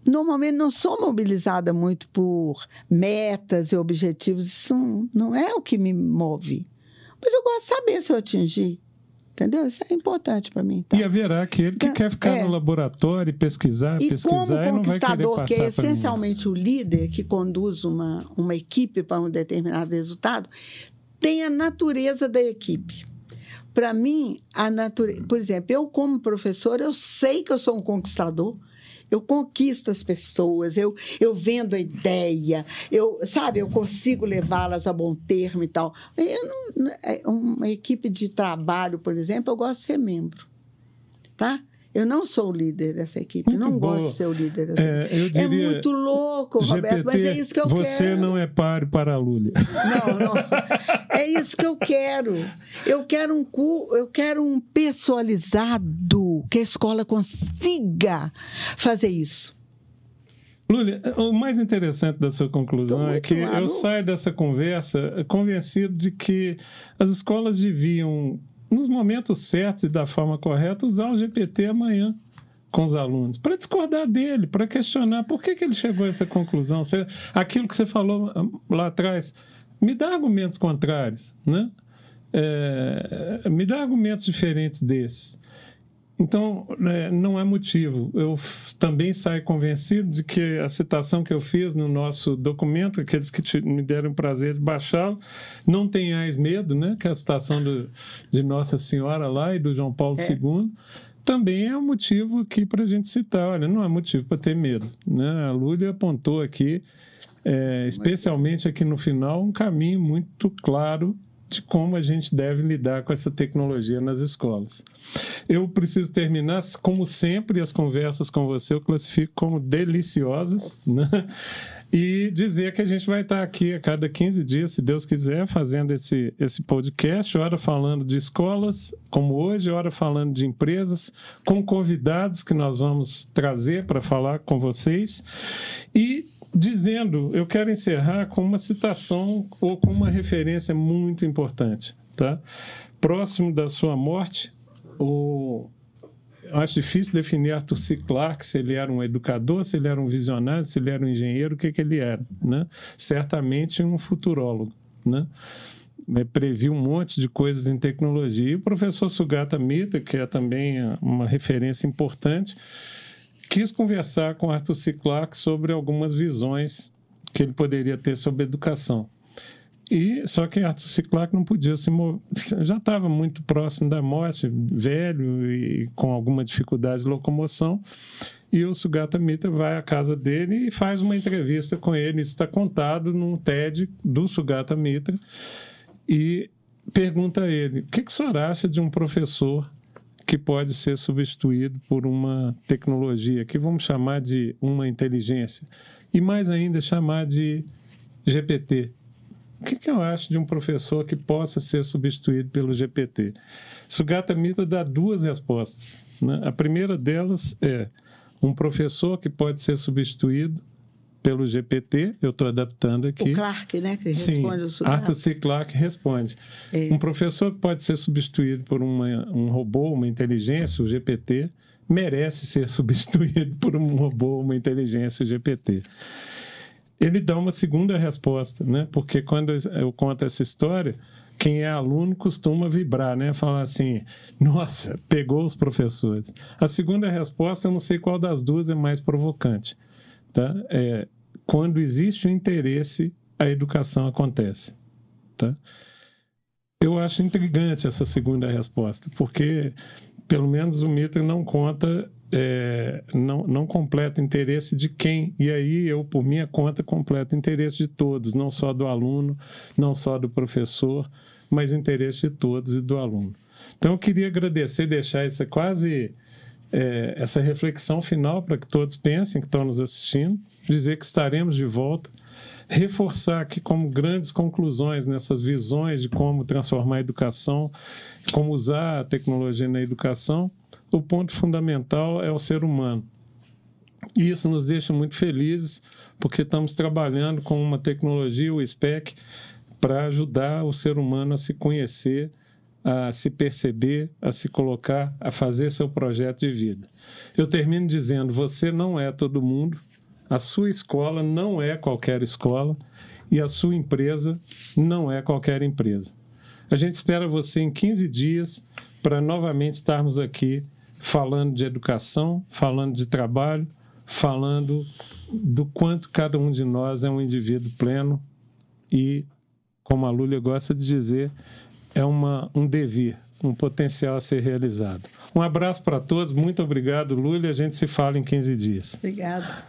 normalmente não sou mobilizada muito por metas e objetivos. Isso não, não é o que me move. Mas eu gosto de saber se eu atingi. Entendeu? Isso é importante para mim. Tá? E haverá aquele que quer ficar é. no laboratório e pesquisar, e pesquisar como conquistador, que é essencialmente o líder que conduz uma, uma equipe para um determinado resultado, tem a natureza da equipe. Para mim, a natureza, por exemplo, eu como professor, eu sei que eu sou um conquistador, eu conquisto as pessoas, eu, eu vendo a ideia, eu, sabe, eu consigo levá-las a bom termo e tal. Não, é, uma equipe de trabalho, por exemplo, eu gosto de ser membro, tá? Eu não sou o líder dessa equipe, muito não boa. gosto de ser o líder dessa é, equipe. Diria, é muito louco, GPT, Roberto, mas é isso que eu você quero. Você não é páreo para a Lulha. Não, não. É isso que eu quero. Eu quero um, eu quero um que a escola consiga fazer isso. Lúlia, o mais interessante da sua conclusão é que eu saio dessa conversa convencido de que as escolas deviam nos momentos certos e da forma correta, usar o GPT amanhã com os alunos, para discordar dele, para questionar por que, que ele chegou a essa conclusão. Você, aquilo que você falou ah, lá atrás, me dá argumentos contrários, né? É, me dá argumentos diferentes desses. Então, né, não é motivo. Eu também saio convencido de que a citação que eu fiz no nosso documento, aqueles que te, me deram o prazer de baixá-lo, não tenhais medo, né? que é a citação do, de Nossa Senhora lá e do João Paulo é. II, também é um motivo aqui para a gente citar. Olha, não é motivo para ter medo. Né? A Lúlia apontou aqui, é, especialmente aqui no final, um caminho muito claro de como a gente deve lidar com essa tecnologia nas escolas. Eu preciso terminar, como sempre, as conversas com você eu classifico como deliciosas, né? E dizer que a gente vai estar aqui a cada 15 dias, se Deus quiser, fazendo esse, esse podcast, hora falando de escolas, como hoje, hora falando de empresas, com convidados que nós vamos trazer para falar com vocês. E dizendo, eu quero encerrar com uma citação ou com uma referência muito importante, tá? Próximo da sua morte, o acho difícil definir Arthur C. Clarke, se ele era um educador, se ele era um visionário, se ele era um engenheiro, o que, que ele era, né? Certamente um futurólogo, né? previu um monte de coisas em tecnologia. E o professor Sugata Mita, que é também uma referência importante, quis conversar com Arthur C. Clarke sobre algumas visões que ele poderia ter sobre educação. E só que Arthur C. Clarke não podia se mover, já estava muito próximo da morte, velho e com alguma dificuldade de locomoção. E o Sugata Mitra vai à casa dele e faz uma entrevista com ele. Isso está contado num TED do Sugata Mitra. E pergunta a ele: o que, que o senhor acha de um professor que pode ser substituído por uma tecnologia que vamos chamar de uma inteligência e mais ainda chamar de GPT. O que, que eu acho de um professor que possa ser substituído pelo GPT? Sugata Mitra dá duas respostas. Né? A primeira delas é Um professor que pode ser substituído pelo GPT, eu estou adaptando aqui. O Clark, né? Que Sim, responde o Arthur C. Clarke responde. É. Um professor que pode ser substituído por uma, um robô, uma inteligência, o GPT, merece ser substituído por um robô, uma inteligência, o GPT. Ele dá uma segunda resposta, né? Porque quando eu conto essa história, quem é aluno costuma vibrar, né? Falar assim, nossa, pegou os professores. A segunda resposta, eu não sei qual das duas é mais provocante. Tá? É, quando existe o interesse, a educação acontece. Tá? Eu acho intrigante essa segunda resposta, porque pelo menos o Mitre não conta, é, não, não completa interesse de quem. E aí eu, por minha conta, completo interesse de todos, não só do aluno, não só do professor, mas o interesse de todos e do aluno. Então eu queria agradecer, deixar isso quase é, essa reflexão final para que todos pensem que estão nos assistindo, dizer que estaremos de volta, reforçar aqui como grandes conclusões nessas visões de como transformar a educação, como usar a tecnologia na educação, o ponto fundamental é o ser humano. E isso nos deixa muito felizes, porque estamos trabalhando com uma tecnologia, o SPEC, para ajudar o ser humano a se conhecer a se perceber, a se colocar, a fazer seu projeto de vida. Eu termino dizendo: você não é todo mundo, a sua escola não é qualquer escola e a sua empresa não é qualquer empresa. A gente espera você em 15 dias para novamente estarmos aqui falando de educação, falando de trabalho, falando do quanto cada um de nós é um indivíduo pleno e, como a Lúlia gosta de dizer, é uma, um devir, um potencial a ser realizado. Um abraço para todos, muito obrigado, Lúlia. A gente se fala em 15 dias. Obrigada.